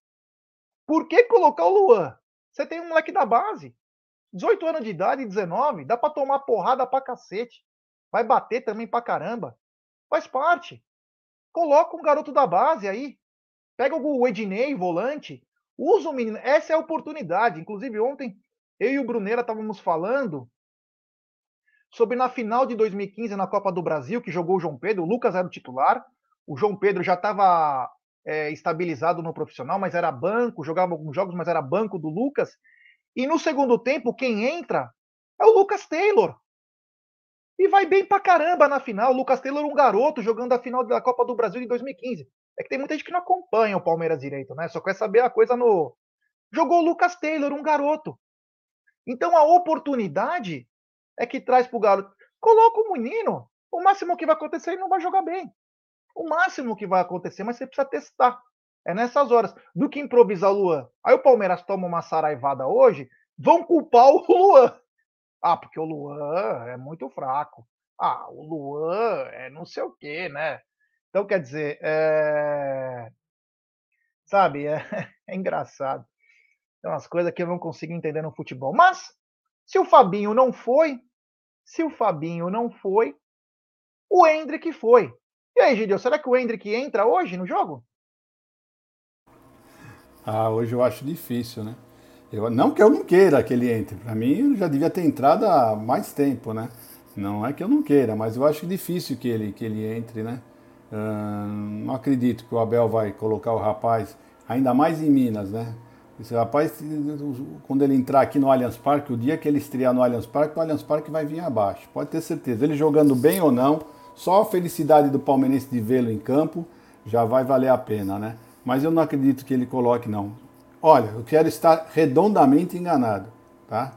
Por que colocar o Luan? Você tem um moleque da base. 18 anos de idade, 19, dá para tomar porrada pra cacete. Vai bater também pra caramba. Faz parte. Coloca um garoto da base aí. Pega o Ednei, volante. Usa o menino. Essa é a oportunidade. Inclusive, ontem, eu e o Brunera estávamos falando sobre na final de 2015 na Copa do Brasil, que jogou o João Pedro. O Lucas era o titular. O João Pedro já estava é, estabilizado no profissional, mas era banco, jogava alguns jogos, mas era banco do Lucas. E no segundo tempo, quem entra é o Lucas Taylor. E vai bem pra caramba na final. O Lucas Taylor, um garoto, jogando a final da Copa do Brasil de 2015. É que tem muita gente que não acompanha o Palmeiras direito, né? Só quer saber a coisa no. Jogou o Lucas Taylor, um garoto. Então a oportunidade é que traz pro garoto. Coloca o menino. O máximo que vai acontecer, ele não vai jogar bem. O máximo que vai acontecer, mas você precisa testar. É nessas horas. Do que improvisar o Luan. Aí o Palmeiras toma uma saraivada hoje, vão culpar o Luan. Ah, porque o Luan é muito fraco. Ah, o Luan é não sei o quê, né? Então, quer dizer, é... sabe, é, é engraçado. Tem umas coisas que eu não consigo entender no futebol. Mas, se o Fabinho não foi, se o Fabinho não foi, o Hendrick foi. E aí, Gideon, será que o Hendrick entra hoje no jogo? Ah, hoje eu acho difícil, né? Eu, não que eu não queira que ele entre. Para mim, já devia ter entrado há mais tempo, né? Não é que eu não queira, mas eu acho difícil que ele, que ele entre, né? Não acredito que o Abel vai colocar o rapaz, ainda mais em Minas, né? Esse rapaz, quando ele entrar aqui no Allianz Parque, o dia que ele estrear no Allianz Parque, o Allianz Parque vai vir abaixo. Pode ter certeza. Ele jogando bem ou não, só a felicidade do palmeirense de vê-lo em campo já vai valer a pena, né? Mas eu não acredito que ele coloque, não. Olha, eu quero estar redondamente enganado, tá?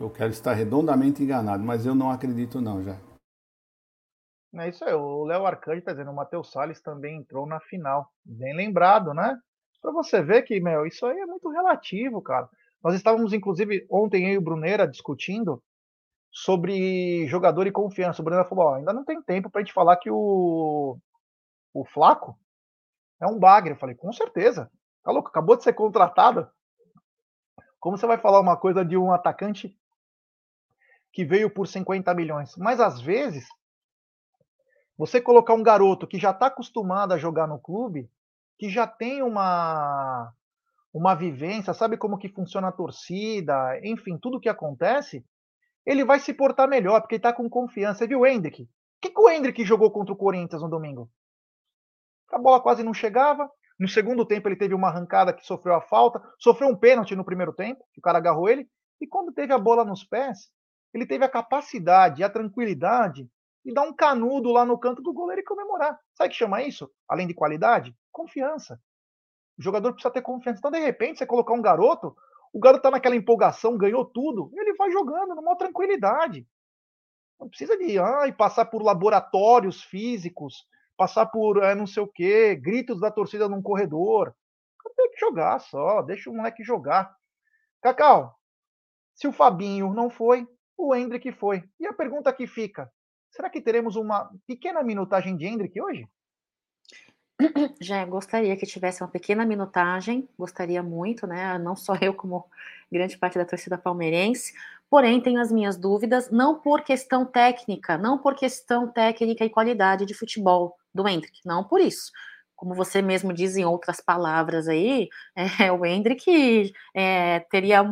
Eu quero estar redondamente enganado, mas eu não acredito, não, já. É isso aí, o Léo Arcanjo está dizendo, o Matheus Salles também entrou na final. Bem lembrado, né? Para você ver que, meu, isso aí é muito relativo, cara. Nós estávamos, inclusive, ontem eu e o Brunera discutindo sobre jogador e confiança. O Brunera falou: ó, ainda não tem tempo para a gente falar que o, o Flaco é um bagre. Eu falei: com certeza. Tá louco? Acabou de ser contratado. Como você vai falar uma coisa de um atacante que veio por 50 milhões? Mas às vezes, você colocar um garoto que já está acostumado a jogar no clube, que já tem uma uma vivência, sabe como que funciona a torcida, enfim, tudo que acontece, ele vai se portar melhor, porque ele está com confiança. Você viu o Hendrick? O que, que o Hendrick jogou contra o Corinthians no domingo? A bola quase não chegava. No segundo tempo, ele teve uma arrancada que sofreu a falta, sofreu um pênalti no primeiro tempo, que o cara agarrou ele. E quando teve a bola nos pés, ele teve a capacidade, a tranquilidade de dar um canudo lá no canto do goleiro e comemorar. Sabe o que chama isso? Além de qualidade? Confiança. O jogador precisa ter confiança. Então, de repente, você colocar um garoto o garoto tá naquela empolgação, ganhou tudo, ele vai jogando numa tranquilidade. Não precisa de ai, passar por laboratórios físicos, passar por é, não sei o quê, gritos da torcida num corredor. Tem que jogar só, deixa o moleque jogar. Cacau, se o Fabinho não foi, o Hendrick foi. E a pergunta que fica: será que teremos uma pequena minutagem de Hendrick hoje? Já gostaria que tivesse uma pequena minutagem, gostaria muito, né? Não só eu, como grande parte da torcida palmeirense. Porém, tenho as minhas dúvidas, não por questão técnica, não por questão técnica e qualidade de futebol do Hendrick, não por isso. Como você mesmo diz em outras palavras aí, é, o Hendrick é, teria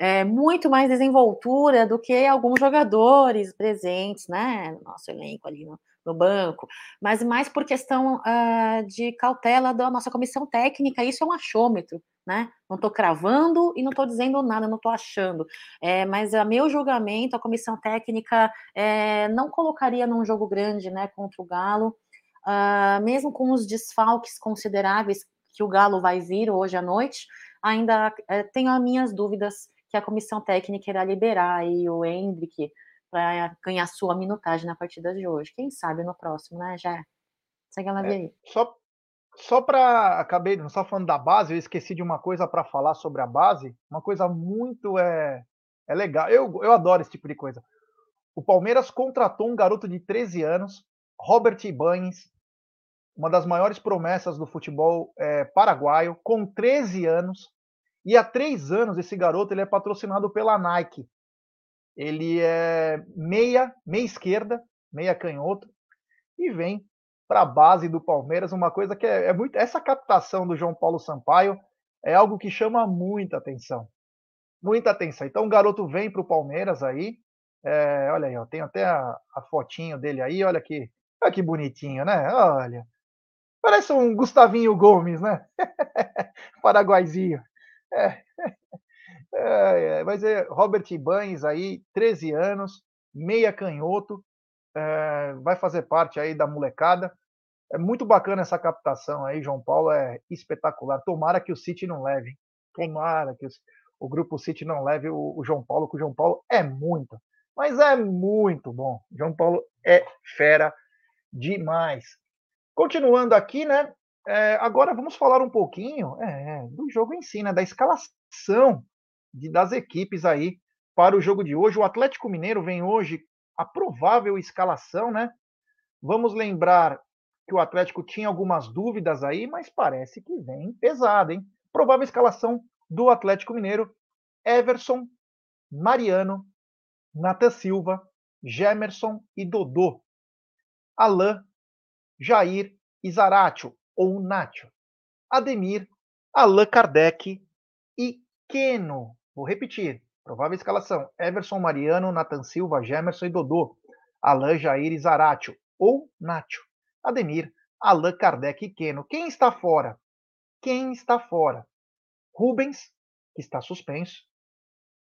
é, muito mais desenvoltura do que alguns jogadores presentes, né? Nosso elenco ali no, no banco, mas mais por questão uh, de cautela da nossa comissão técnica, isso é um achômetro, né? Não estou cravando e não estou dizendo nada, não estou achando. É, mas a meu julgamento, a comissão técnica é, não colocaria num jogo grande, né, contra o Galo, uh, mesmo com os desfalques consideráveis que o Galo vai vir hoje à noite, ainda é, tenho as minhas dúvidas que a comissão técnica irá liberar aí o Hendrick, para ganhar sua minutagem na partida de hoje. Quem sabe no próximo, né, já? Segue a é, aí. Só, só para acabei só falando da base, eu esqueci de uma coisa para falar sobre a base, uma coisa muito é, é legal. Eu, eu adoro esse tipo de coisa. O Palmeiras contratou um garoto de 13 anos, Robert Ibanez, uma das maiores promessas do futebol é, paraguaio, com 13 anos. E há três anos esse garoto ele é patrocinado pela Nike. Ele é meia, meia esquerda, meia canhoto, e vem para a base do Palmeiras, uma coisa que é, é muito. Essa captação do João Paulo Sampaio é algo que chama muita atenção. Muita atenção. Então o garoto vem para o Palmeiras aí. É, olha aí, ó, tem até a, a, fotinho dele aí, olha que, olha que bonitinho, né? Olha. Parece um Gustavinho Gomes, né? Paraguaizinho. É. É, é, mas é Robert Ibanes aí, 13 anos, meia canhoto, é, vai fazer parte aí da molecada. É muito bacana essa captação aí, João Paulo, é espetacular. Tomara que o City não leve. Tomara que o grupo City não leve o, o João Paulo, que o João Paulo é muito, mas é muito bom. João Paulo é fera demais. Continuando aqui, né? É, agora vamos falar um pouquinho é, do jogo em si, né? Da escalação de, das equipes aí para o jogo de hoje. O Atlético Mineiro vem hoje a provável escalação, né? Vamos lembrar que o Atlético tinha algumas dúvidas aí, mas parece que vem pesado, hein? Provável escalação do Atlético Mineiro: Everson, Mariano, Nathan Silva, Gemerson e Dodô. Alain, Jair e Zaratio, ou Nacho. Ademir, Allan Kardec e Keno. Vou repetir. Provável escalação: Everson, Mariano, Nathan Silva, Gemerson e Dodô. Alain, Jair e Zaratio, ou Nacho. Ademir, Allan Kardec e Keno. Quem está fora? Quem está fora? Rubens, que está suspenso.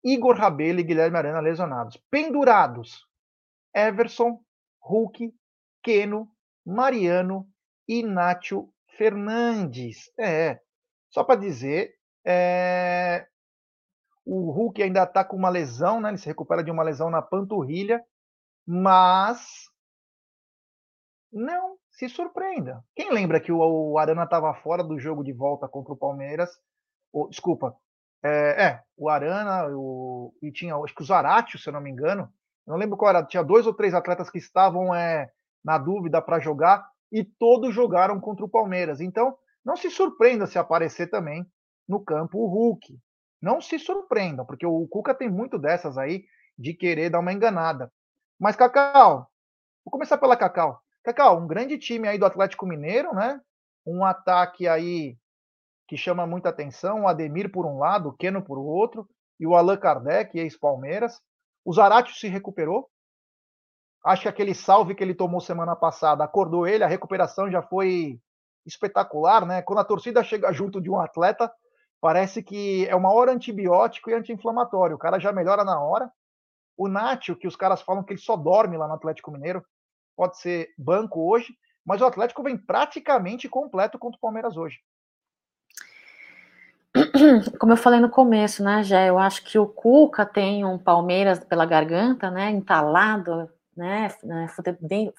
Igor Rabelo e Guilherme Arana lesionados. Pendurados: Everson, Hulk, Keno, Mariano e Nátio Fernandes. É, só para dizer, é, o Hulk ainda está com uma lesão, né? Ele se recupera de uma lesão na panturrilha, mas não se surpreenda. Quem lembra que o Arana estava fora do jogo de volta contra o Palmeiras? Oh, desculpa. É, é, o Arana o, e tinha, acho que o Zaratio, se eu não me engano. não lembro qual era. Tinha dois ou três atletas que estavam é, na dúvida para jogar e todos jogaram contra o Palmeiras. Então, não se surpreenda se aparecer também no campo o Hulk. Não se surpreendam, porque o Cuca tem muito dessas aí de querer dar uma enganada. Mas, Cacau, vou começar pela Cacau. Cacau, um grande time aí do Atlético Mineiro, né? Um ataque aí que chama muita atenção. O Ademir por um lado, o Keno por outro, e o Allan Kardec, ex-Palmeiras. O Zarate se recuperou. Acho que aquele salve que ele tomou semana passada acordou ele, a recuperação já foi espetacular, né? Quando a torcida chega junto de um atleta, parece que é uma hora antibiótico e anti-inflamatório. O cara já melhora na hora. O Nátio, que os caras falam que ele só dorme lá no Atlético Mineiro, pode ser banco hoje, mas o Atlético vem praticamente completo contra o Palmeiras hoje. Como eu falei no começo, né, Jé, eu acho que o Cuca tem um Palmeiras pela garganta, né, entalado, né, né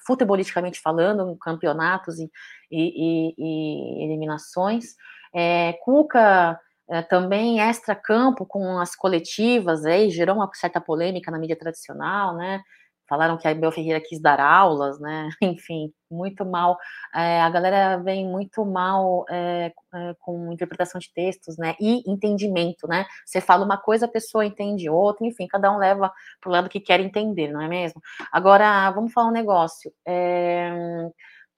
futebolisticamente falando, campeonatos e, e, e, e eliminações. É, Cuca é, também extra-campo com as coletivas, aí gerou uma certa polêmica na mídia tradicional, né, falaram que a Bel Ferreira quis dar aulas, né? Enfim, muito mal. É, a galera vem muito mal é, com interpretação de textos, né? E entendimento, né? Você fala uma coisa, a pessoa entende outra, enfim, cada um leva para o lado que quer entender, não é mesmo? Agora, vamos falar um negócio. É,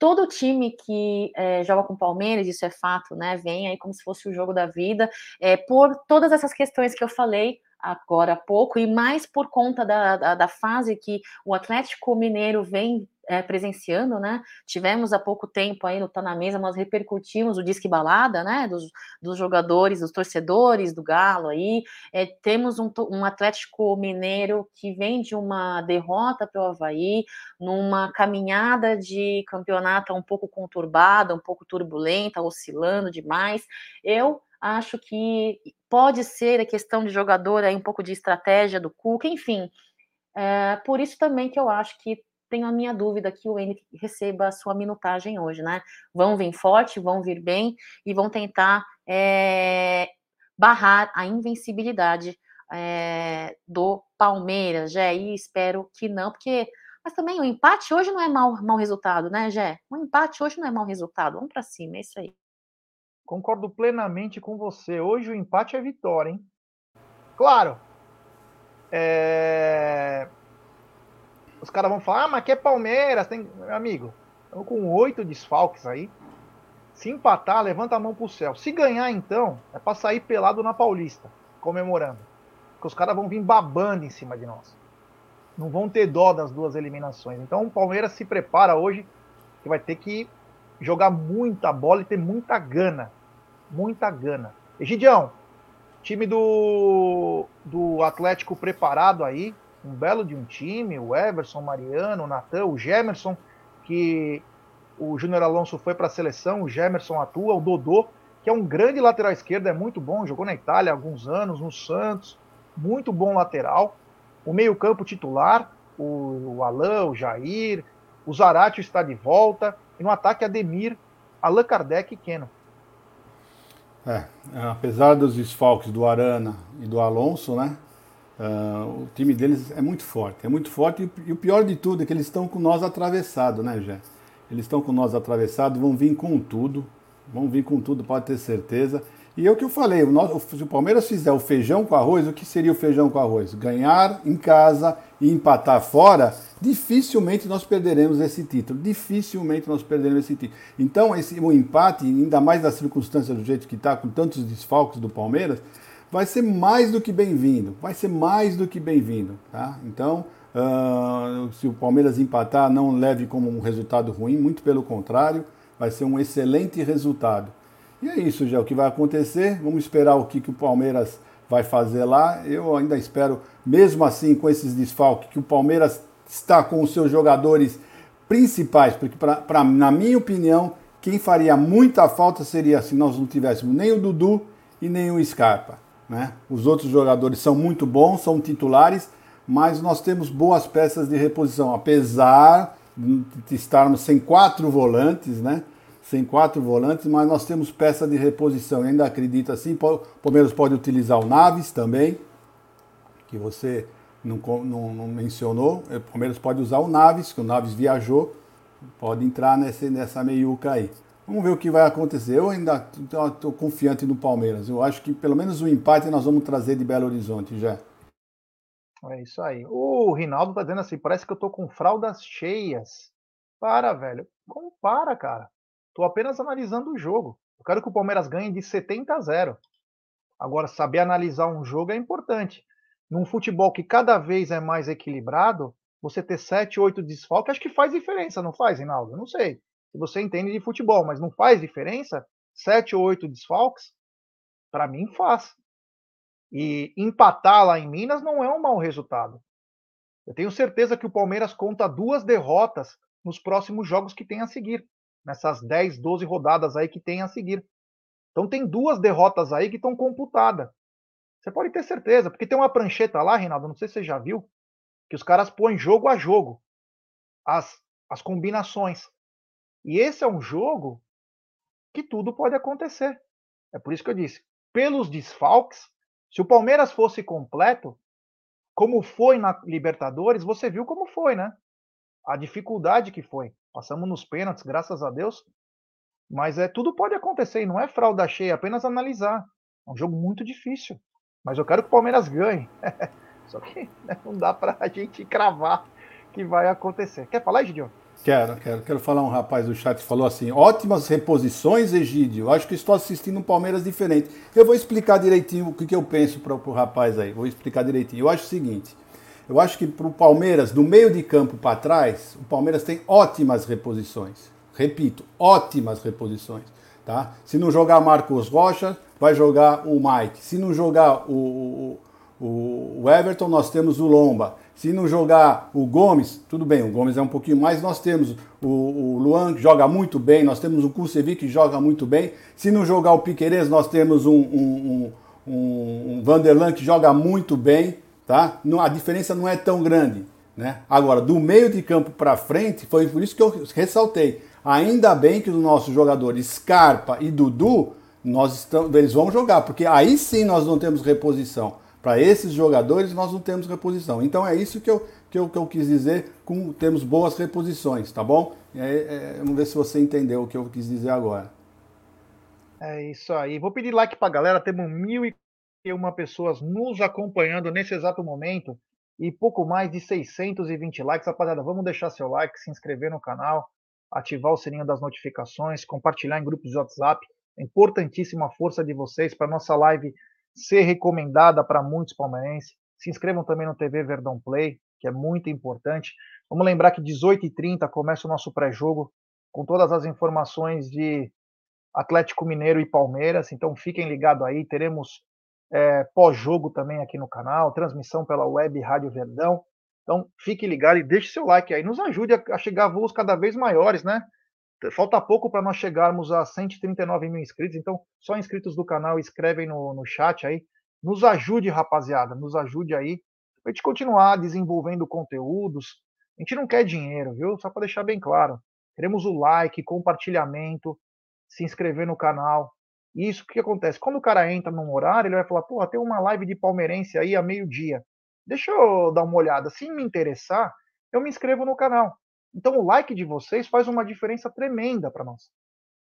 todo time que é, joga com Palmeiras, isso é fato, né? Vem aí como se fosse o jogo da vida, é, por todas essas questões que eu falei agora há pouco, e mais por conta da, da, da fase que o Atlético Mineiro vem é, presenciando, né? Tivemos há pouco tempo aí no Tá na Mesa, nós repercutimos o Disque Balada, né? Dos, dos jogadores, dos torcedores do Galo aí. É, temos um, um, Atlético Mineiro que vem de uma derrota para o Havaí, numa caminhada de campeonato um pouco conturbada, um pouco turbulenta, oscilando demais. Eu acho que pode ser a questão de jogador aí, um pouco de estratégia do Cuca, enfim. É, por isso também que eu acho que tenho a minha dúvida que o N receba a sua minutagem hoje, né? Vão vir forte, vão vir bem e vão tentar é, barrar a invencibilidade é, do Palmeiras, Jé, e espero que não, porque. Mas também o empate hoje não é mau, mau resultado, né, Jé? O empate hoje não é mau resultado. Vamos para cima, é isso aí. Concordo plenamente com você. Hoje o empate é vitória, hein? Claro. É... Os caras vão falar, ah, mas que é Palmeiras, tem. Meu amigo, estamos com oito desfalques aí. Se empatar, levanta a mão pro céu. Se ganhar, então, é pra sair pelado na Paulista, comemorando. Porque os caras vão vir babando em cima de nós. Não vão ter dó das duas eliminações. Então o Palmeiras se prepara hoje, que vai ter que jogar muita bola e ter muita gana. Muita gana. Egidião, time do, do Atlético preparado aí, um belo de um time, o Everson, Mariano, o Natan, o Gemerson, que o Júnior Alonso foi para a seleção, o Gemerson atua, o Dodô, que é um grande lateral esquerdo, é muito bom, jogou na Itália há alguns anos, no Santos, muito bom lateral. O meio-campo titular, o, o Alain, o Jair, o Zaratio está de volta. E no ataque, Ademir, Allan Kardec e Keno. É, apesar dos desfalques do Arana e do Alonso, né? Uh, o time deles é muito forte, é muito forte e, e, o pior de tudo é que eles estão com nós atravessado, né, Jé? Eles estão com nós atravessado, vão vir com tudo, vão vir com tudo, pode ter certeza. E é o que eu falei, o nosso, se o Palmeiras fizer o feijão com arroz, o que seria o feijão com arroz? Ganhar em casa e empatar fora, dificilmente nós perderemos esse título. Dificilmente nós perderemos esse título. Então, esse, o empate, ainda mais das circunstâncias do jeito que está, com tantos desfalques do Palmeiras, vai ser mais do que bem-vindo. Vai ser mais do que bem-vindo. Tá? Então, uh, se o Palmeiras empatar, não leve como um resultado ruim, muito pelo contrário, vai ser um excelente resultado. E é isso, já o que vai acontecer. Vamos esperar o que, que o Palmeiras vai fazer lá. Eu ainda espero, mesmo assim, com esses desfalques, que o Palmeiras está com os seus jogadores principais, porque, pra, pra, na minha opinião, quem faria muita falta seria se nós não tivéssemos nem o Dudu e nem o Scarpa. Né? Os outros jogadores são muito bons, são titulares, mas nós temos boas peças de reposição, apesar de estarmos sem quatro volantes, né? sem quatro volantes, mas nós temos peça de reposição. Eu ainda acredito assim. O Palmeiras pode utilizar o Naves também, que você não, não, não mencionou. O Palmeiras pode usar o Naves, que o Naves viajou, pode entrar nesse, nessa meiuca aí. Vamos ver o que vai acontecer. Eu ainda estou confiante no Palmeiras. Eu acho que pelo menos o empate nós vamos trazer de Belo Horizonte já. É isso aí. O Rinaldo tá dizendo assim: parece que eu tô com fraldas cheias. Para, velho. Como para, cara? Estou apenas analisando o jogo. Eu quero que o Palmeiras ganhe de 70 a 0. Agora, saber analisar um jogo é importante. Num futebol que cada vez é mais equilibrado, você ter 7, 8 desfalques, acho que faz diferença, não faz, Rinaldo? Eu não sei. Se você entende de futebol, mas não faz diferença? 7 ou 8 desfalques? Para mim, faz. E empatar lá em Minas não é um mau resultado. Eu tenho certeza que o Palmeiras conta duas derrotas nos próximos jogos que tem a seguir nessas 10, 12 rodadas aí que tem a seguir. Então tem duas derrotas aí que estão computadas. Você pode ter certeza, porque tem uma prancheta lá, Reinaldo, não sei se você já viu, que os caras põem jogo a jogo as, as combinações. E esse é um jogo que tudo pode acontecer. É por isso que eu disse, pelos desfalques, se o Palmeiras fosse completo, como foi na Libertadores, você viu como foi, né? A dificuldade que foi. Passamos nos pênaltis, graças a Deus. Mas é tudo pode acontecer e não é fralda cheia, é apenas analisar. É um jogo muito difícil. Mas eu quero que o Palmeiras ganhe. Só que né, não dá para a gente cravar que vai acontecer. Quer falar, Egidio? Quero, quero. Quero falar um rapaz do chat que falou assim: ótimas reposições, Egídio. Acho que estou assistindo um Palmeiras diferente. Eu vou explicar direitinho o que, que eu penso para o rapaz aí. Vou explicar direitinho. Eu acho o seguinte: eu acho que para o Palmeiras, do meio de campo para trás, o Palmeiras tem ótimas reposições. Repito, ótimas reposições. Tá? Se não jogar Marcos Rocha, vai jogar o Mike. Se não jogar o, o, o Everton, nós temos o Lomba. Se não jogar o Gomes, tudo bem, o Gomes é um pouquinho mais, nós temos o, o Luan, que joga muito bem, nós temos o Kusevic, que joga muito bem. Se não jogar o Piqueires, nós temos um, um, um, um Vanderlan, que joga muito bem tá? Não, a diferença não é tão grande. Né? Agora, do meio de campo para frente, foi por isso que eu ressaltei. Ainda bem que os nossos jogadores Scarpa e Dudu, nós estamos, eles vão jogar, porque aí sim nós não temos reposição. Para esses jogadores nós não temos reposição. Então é isso que eu, que eu, que eu quis dizer com temos boas reposições, tá bom? É, vamos ver se você entendeu o que eu quis dizer agora. É isso aí. Vou pedir like para a galera. Temos mil e uma pessoas nos acompanhando nesse exato momento e pouco mais de 620 likes. Rapaziada, vamos deixar seu like, se inscrever no canal, ativar o sininho das notificações, compartilhar em grupos de WhatsApp. Importantíssima força de vocês para nossa live ser recomendada para muitos palmeirenses. Se inscrevam também no TV Verdão Play, que é muito importante. Vamos lembrar que 18h30 começa o nosso pré-jogo com todas as informações de Atlético Mineiro e Palmeiras. Então fiquem ligados aí, teremos é, pós-jogo também aqui no canal, transmissão pela web Rádio Verdão. Então fique ligado e deixe seu like aí, nos ajude a chegar a voos cada vez maiores, né? Falta pouco para nós chegarmos a 139 mil inscritos, então só inscritos do canal escrevem no, no chat aí. Nos ajude, rapaziada, nos ajude aí a gente continuar desenvolvendo conteúdos. A gente não quer dinheiro, viu? Só para deixar bem claro. Queremos o like, compartilhamento, se inscrever no canal. E isso que acontece? Quando o cara entra num horário, ele vai falar: porra, tem uma live de palmeirense aí a meio-dia. Deixa eu dar uma olhada. Se me interessar, eu me inscrevo no canal. Então o like de vocês faz uma diferença tremenda para nós.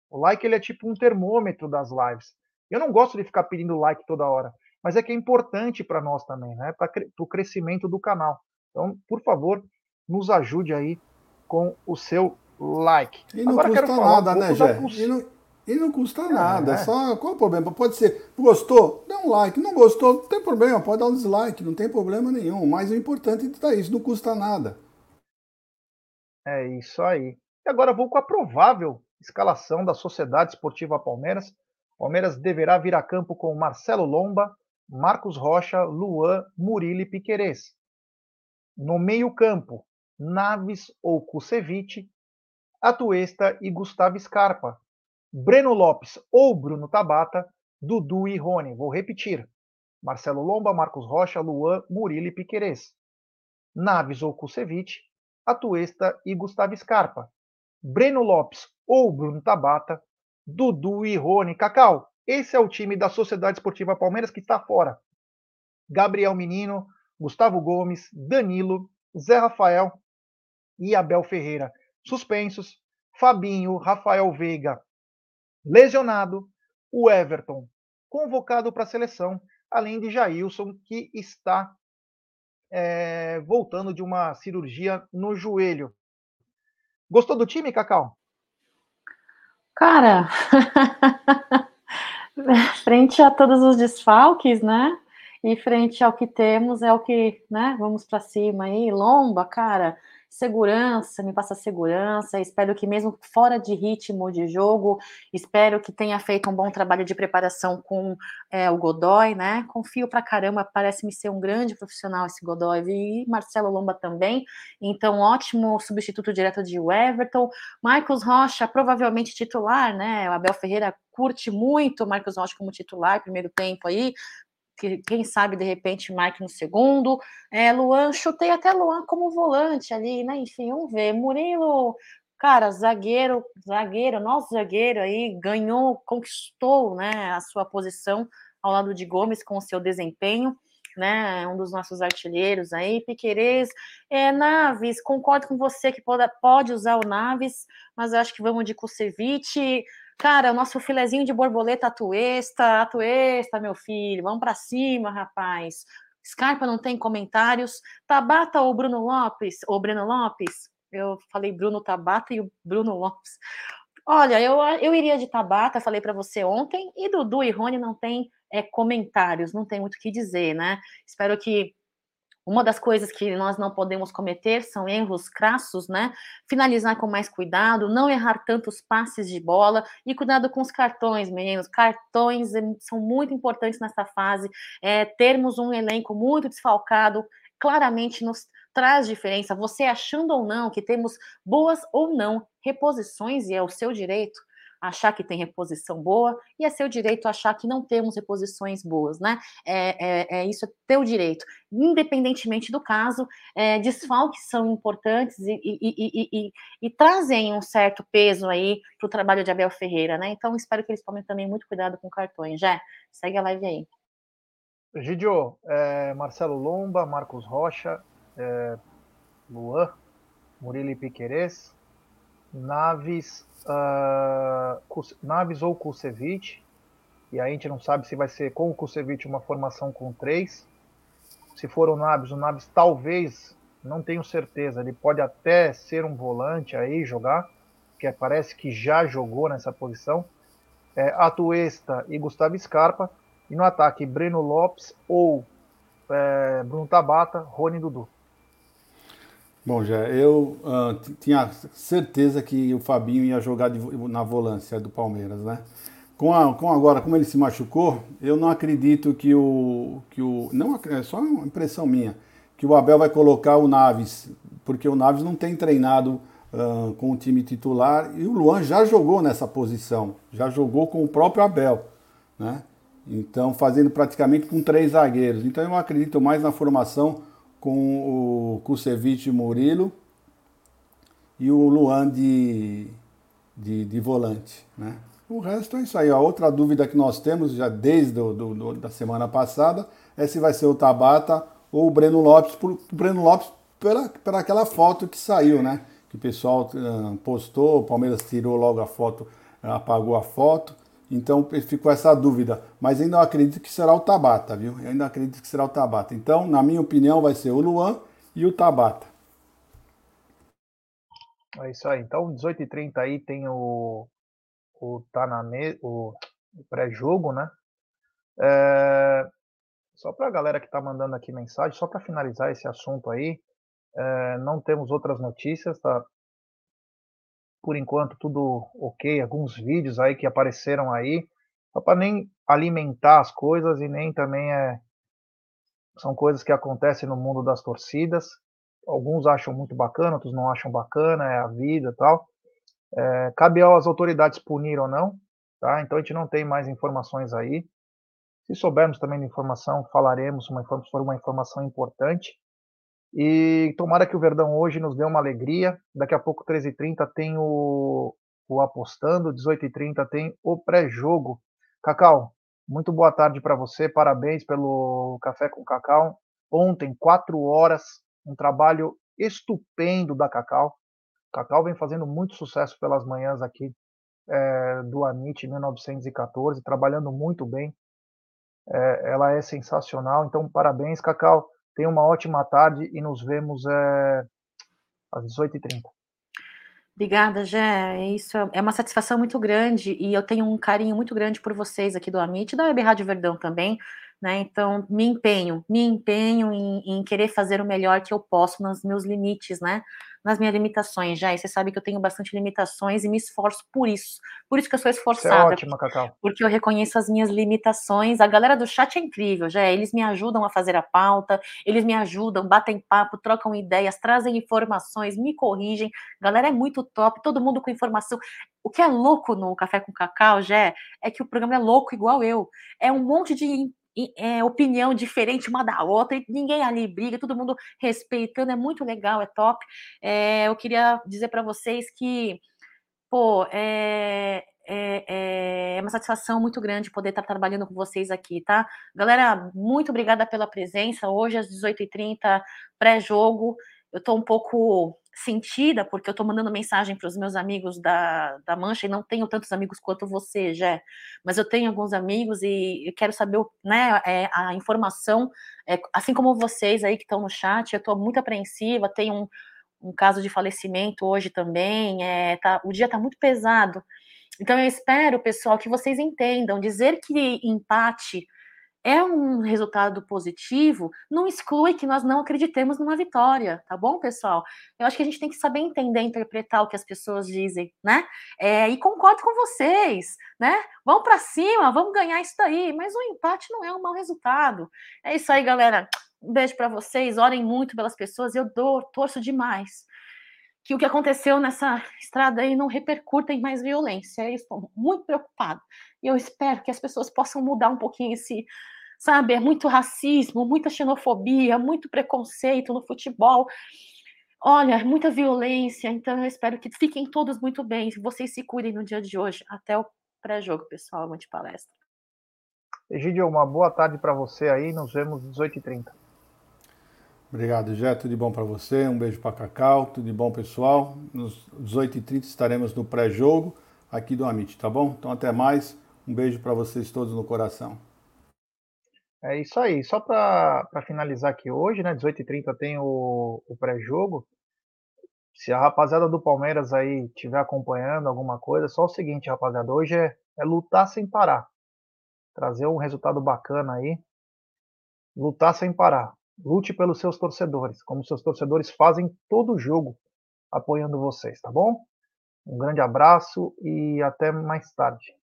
O like ele é tipo um termômetro das lives. Eu não gosto de ficar pedindo like toda hora, mas é que é importante para nós também, né? Para o crescimento do canal. Então, por favor, nos ajude aí com o seu like. E não Agora, custa nada, um né, Jé? E não, e não custa é, nada. É. Só qual o problema? Pode ser, gostou? Dá um like. Não gostou? Não tem problema, pode dar um dislike, não tem problema nenhum. Mas o importante é isso, não custa nada. É isso aí. E agora vou com a provável escalação da Sociedade Esportiva Palmeiras. Palmeiras deverá vir a campo com Marcelo Lomba, Marcos Rocha, Luan, Murilo e Piquerez. No meio-campo, Naves ou Kusevich, Atuesta e Gustavo Scarpa. Breno Lopes ou Bruno Tabata, Dudu e Rony. Vou repetir. Marcelo Lomba, Marcos Rocha, Luan, Murilo e Piquerez. Naves ou Kusevich, Atuesta e Gustavo Scarpa. Breno Lopes ou Bruno Tabata, Dudu e Rony. Cacau, esse é o time da Sociedade Esportiva Palmeiras que está fora. Gabriel Menino, Gustavo Gomes, Danilo, Zé Rafael e Abel Ferreira. Suspensos, Fabinho, Rafael Veiga, lesionado, o Everton, convocado para a seleção, além de Jailson, que está é, voltando de uma cirurgia no joelho. Gostou do time, Cacau? Cara, frente a todos os desfalques, né? E frente ao que temos, é o que, né? Vamos para cima aí. Lomba, cara, segurança, me passa segurança. Espero que, mesmo fora de ritmo de jogo, espero que tenha feito um bom trabalho de preparação com é, o Godoy, né? Confio pra caramba, parece-me ser um grande profissional esse Godoy e Marcelo Lomba também. Então, ótimo substituto direto de Everton. Marcos Rocha, provavelmente titular, né? O Abel Ferreira curte muito o Marcos Rocha como titular, primeiro tempo aí, que quem sabe de repente Mike no segundo. É, Luan, chutei até Luan como volante ali, né? Enfim, vamos ver. Murilo, cara, zagueiro, zagueiro, nosso zagueiro aí ganhou, conquistou, né, a sua posição ao lado de Gomes com o seu desempenho. Né, um dos nossos artilheiros aí, Piquerez, é, Naves, concordo com você que pode, pode usar o Naves, mas acho que vamos de Kusevich, Cara, o nosso filezinho de borboleta atuesta, atuesta, meu filho, vamos para cima, rapaz. Scarpa não tem comentários. Tabata ou Bruno Lopes? Ou Breno Lopes? Eu falei Bruno Tabata e o Bruno Lopes. Olha, eu, eu iria de Tabata, falei para você ontem, e Dudu e Rony não tem é, comentários, não tem muito o que dizer, né? Espero que uma das coisas que nós não podemos cometer são erros crassos, né? Finalizar com mais cuidado, não errar tantos passes de bola e cuidado com os cartões, meninos. Cartões eh, são muito importantes nessa fase. É, termos um elenco muito desfalcado claramente nos traz diferença. Você achando ou não que temos boas ou não reposições, e é o seu direito, achar que tem reposição boa e é seu direito achar que não temos reposições boas, né? É, é, é isso é teu direito, independentemente do caso. É, desfalques são importantes e, e, e, e, trazem um certo peso aí para o trabalho de Abel Ferreira, né? Então espero que eles tomem também muito cuidado com cartões. Já segue a live aí. Gidio, é, Marcelo Lomba, Marcos Rocha, é, Luan, Murilo Piqueires, Naves, uh, Naves ou Kusevich, e a gente não sabe se vai ser com o Kusevich uma formação com três. Se for o Naves, o Naves talvez, não tenho certeza, ele pode até ser um volante aí, jogar, que parece que já jogou nessa posição. É, Atuesta e Gustavo Scarpa. E no ataque, Breno Lopes ou é, Bruno Tabata, Rony Dudu. Bom, já eu uh, tinha certeza que o Fabinho ia jogar de, na volância do Palmeiras, né? Com, a, com agora, como ele se machucou, eu não acredito que o. Que o não, é só uma impressão minha, que o Abel vai colocar o Naves, porque o Naves não tem treinado uh, com o time titular e o Luan já jogou nessa posição, já jogou com o próprio Abel, né? Então, fazendo praticamente com três zagueiros. Então, eu acredito mais na formação com o Kusevich Murilo e o Luan de, de, de, volante. Né? O resto é isso aí. A outra dúvida que nós temos, já desde do, do, da semana passada, é se vai ser o Tabata ou o Breno Lopes. Por, o Breno Lopes pela, pela aquela foto que saiu, né? Que o pessoal uh, postou, o Palmeiras tirou logo a foto, apagou a foto. Então ficou essa dúvida. Mas ainda acredito que será o Tabata, viu? Eu ainda acredito que será o Tabata. Então, na minha opinião, vai ser o Luan e o Tabata. É isso aí. Então, 18h30 aí tem o, o, tá na me, o, o pré-jogo, né? É, só para a galera que está mandando aqui mensagem, só para finalizar esse assunto aí, é, não temos outras notícias, tá? Por enquanto tudo ok, alguns vídeos aí que apareceram aí, só para nem alimentar as coisas e nem também é são coisas que acontecem no mundo das torcidas. Alguns acham muito bacana, outros não acham bacana, é a vida, tal. É, cabe às autoridades punir ou não, tá? Então a gente não tem mais informações aí. Se soubermos também de informação, falaremos uma, se for uma informação importante. E tomara que o Verdão hoje nos dê uma alegria. Daqui a pouco, 13h30, tem o, o Apostando, 18h30 tem o pré-jogo. Cacau, muito boa tarde para você, parabéns pelo Café com Cacau. Ontem, 4 horas, um trabalho estupendo da Cacau. Cacau vem fazendo muito sucesso pelas manhãs aqui é, do Amit 1914, trabalhando muito bem. É, ela é sensacional, então parabéns, Cacau. Tenha uma ótima tarde e nos vemos é, às 18h30. Obrigada, Gé. Isso é uma satisfação muito grande e eu tenho um carinho muito grande por vocês aqui do Amit, da Web Rádio Verdão também. Né? Então, me empenho, me empenho em, em, querer fazer o melhor que eu posso nos meus limites, né? nas minhas limitações, já. E você sabe que eu tenho bastante limitações e me esforço por isso. Por isso que eu sou esforçada. Você é ótima, Cacau. Porque eu reconheço as minhas limitações. A galera do chat é incrível, já. Eles me ajudam a fazer a pauta, eles me ajudam, batem papo, trocam ideias, trazem informações, me corrigem. A galera é muito top, todo mundo com informação. O que é louco no Café com Cacau, já, é que o programa é louco igual eu. É um monte de é, opinião diferente uma da outra, e ninguém ali briga, todo mundo respeitando, é muito legal, é top. É, eu queria dizer para vocês que, pô, é, é, é, uma satisfação muito grande poder estar trabalhando com vocês aqui, tá? Galera, muito obrigada pela presença. Hoje, às 18h30, pré-jogo. Eu estou um pouco sentida, porque eu estou mandando mensagem para os meus amigos da, da Mancha e não tenho tantos amigos quanto você, Jé, mas eu tenho alguns amigos e quero saber né, é, a informação, é, assim como vocês aí que estão no chat, eu estou muito apreensiva, tem um, um caso de falecimento hoje também, é, tá, o dia está muito pesado, então eu espero, pessoal, que vocês entendam, dizer que empate é um resultado positivo, não exclui que nós não acreditemos numa vitória, tá bom, pessoal? Eu acho que a gente tem que saber entender, interpretar o que as pessoas dizem, né? É, e concordo com vocês, né? Vamos para cima, vamos ganhar isso daí, mas o empate não é um mau resultado. É isso aí, galera. Um beijo para vocês, orem muito pelas pessoas, eu dou, torço demais que o que aconteceu nessa estrada aí não repercuta em mais violência. Eu estou muito preocupada. E eu espero que as pessoas possam mudar um pouquinho esse, sabe, é muito racismo, muita xenofobia, muito preconceito no futebol. Olha, muita violência, então eu espero que fiquem todos muito bem. Vocês se cuidem no dia de hoje. Até o pré-jogo, pessoal. De palestra. Egidio, uma boa tarde para você aí. Nos vemos às 18h30. Obrigado, Jé. Tudo de bom para você. Um beijo para Cacau. Tudo de bom, pessoal. Nos 18h30 estaremos no pré-jogo aqui do Amit, tá bom? Então, até mais. Um beijo para vocês todos no coração. É isso aí. Só para finalizar aqui hoje, né? 18h30 tem o, o pré-jogo. Se a rapaziada do Palmeiras aí estiver acompanhando alguma coisa, só o seguinte, rapaziada. Hoje é, é lutar sem parar. Trazer um resultado bacana aí. Lutar sem parar Lute pelos seus torcedores, como seus torcedores fazem todo jogo apoiando vocês, tá bom? Um grande abraço e até mais tarde.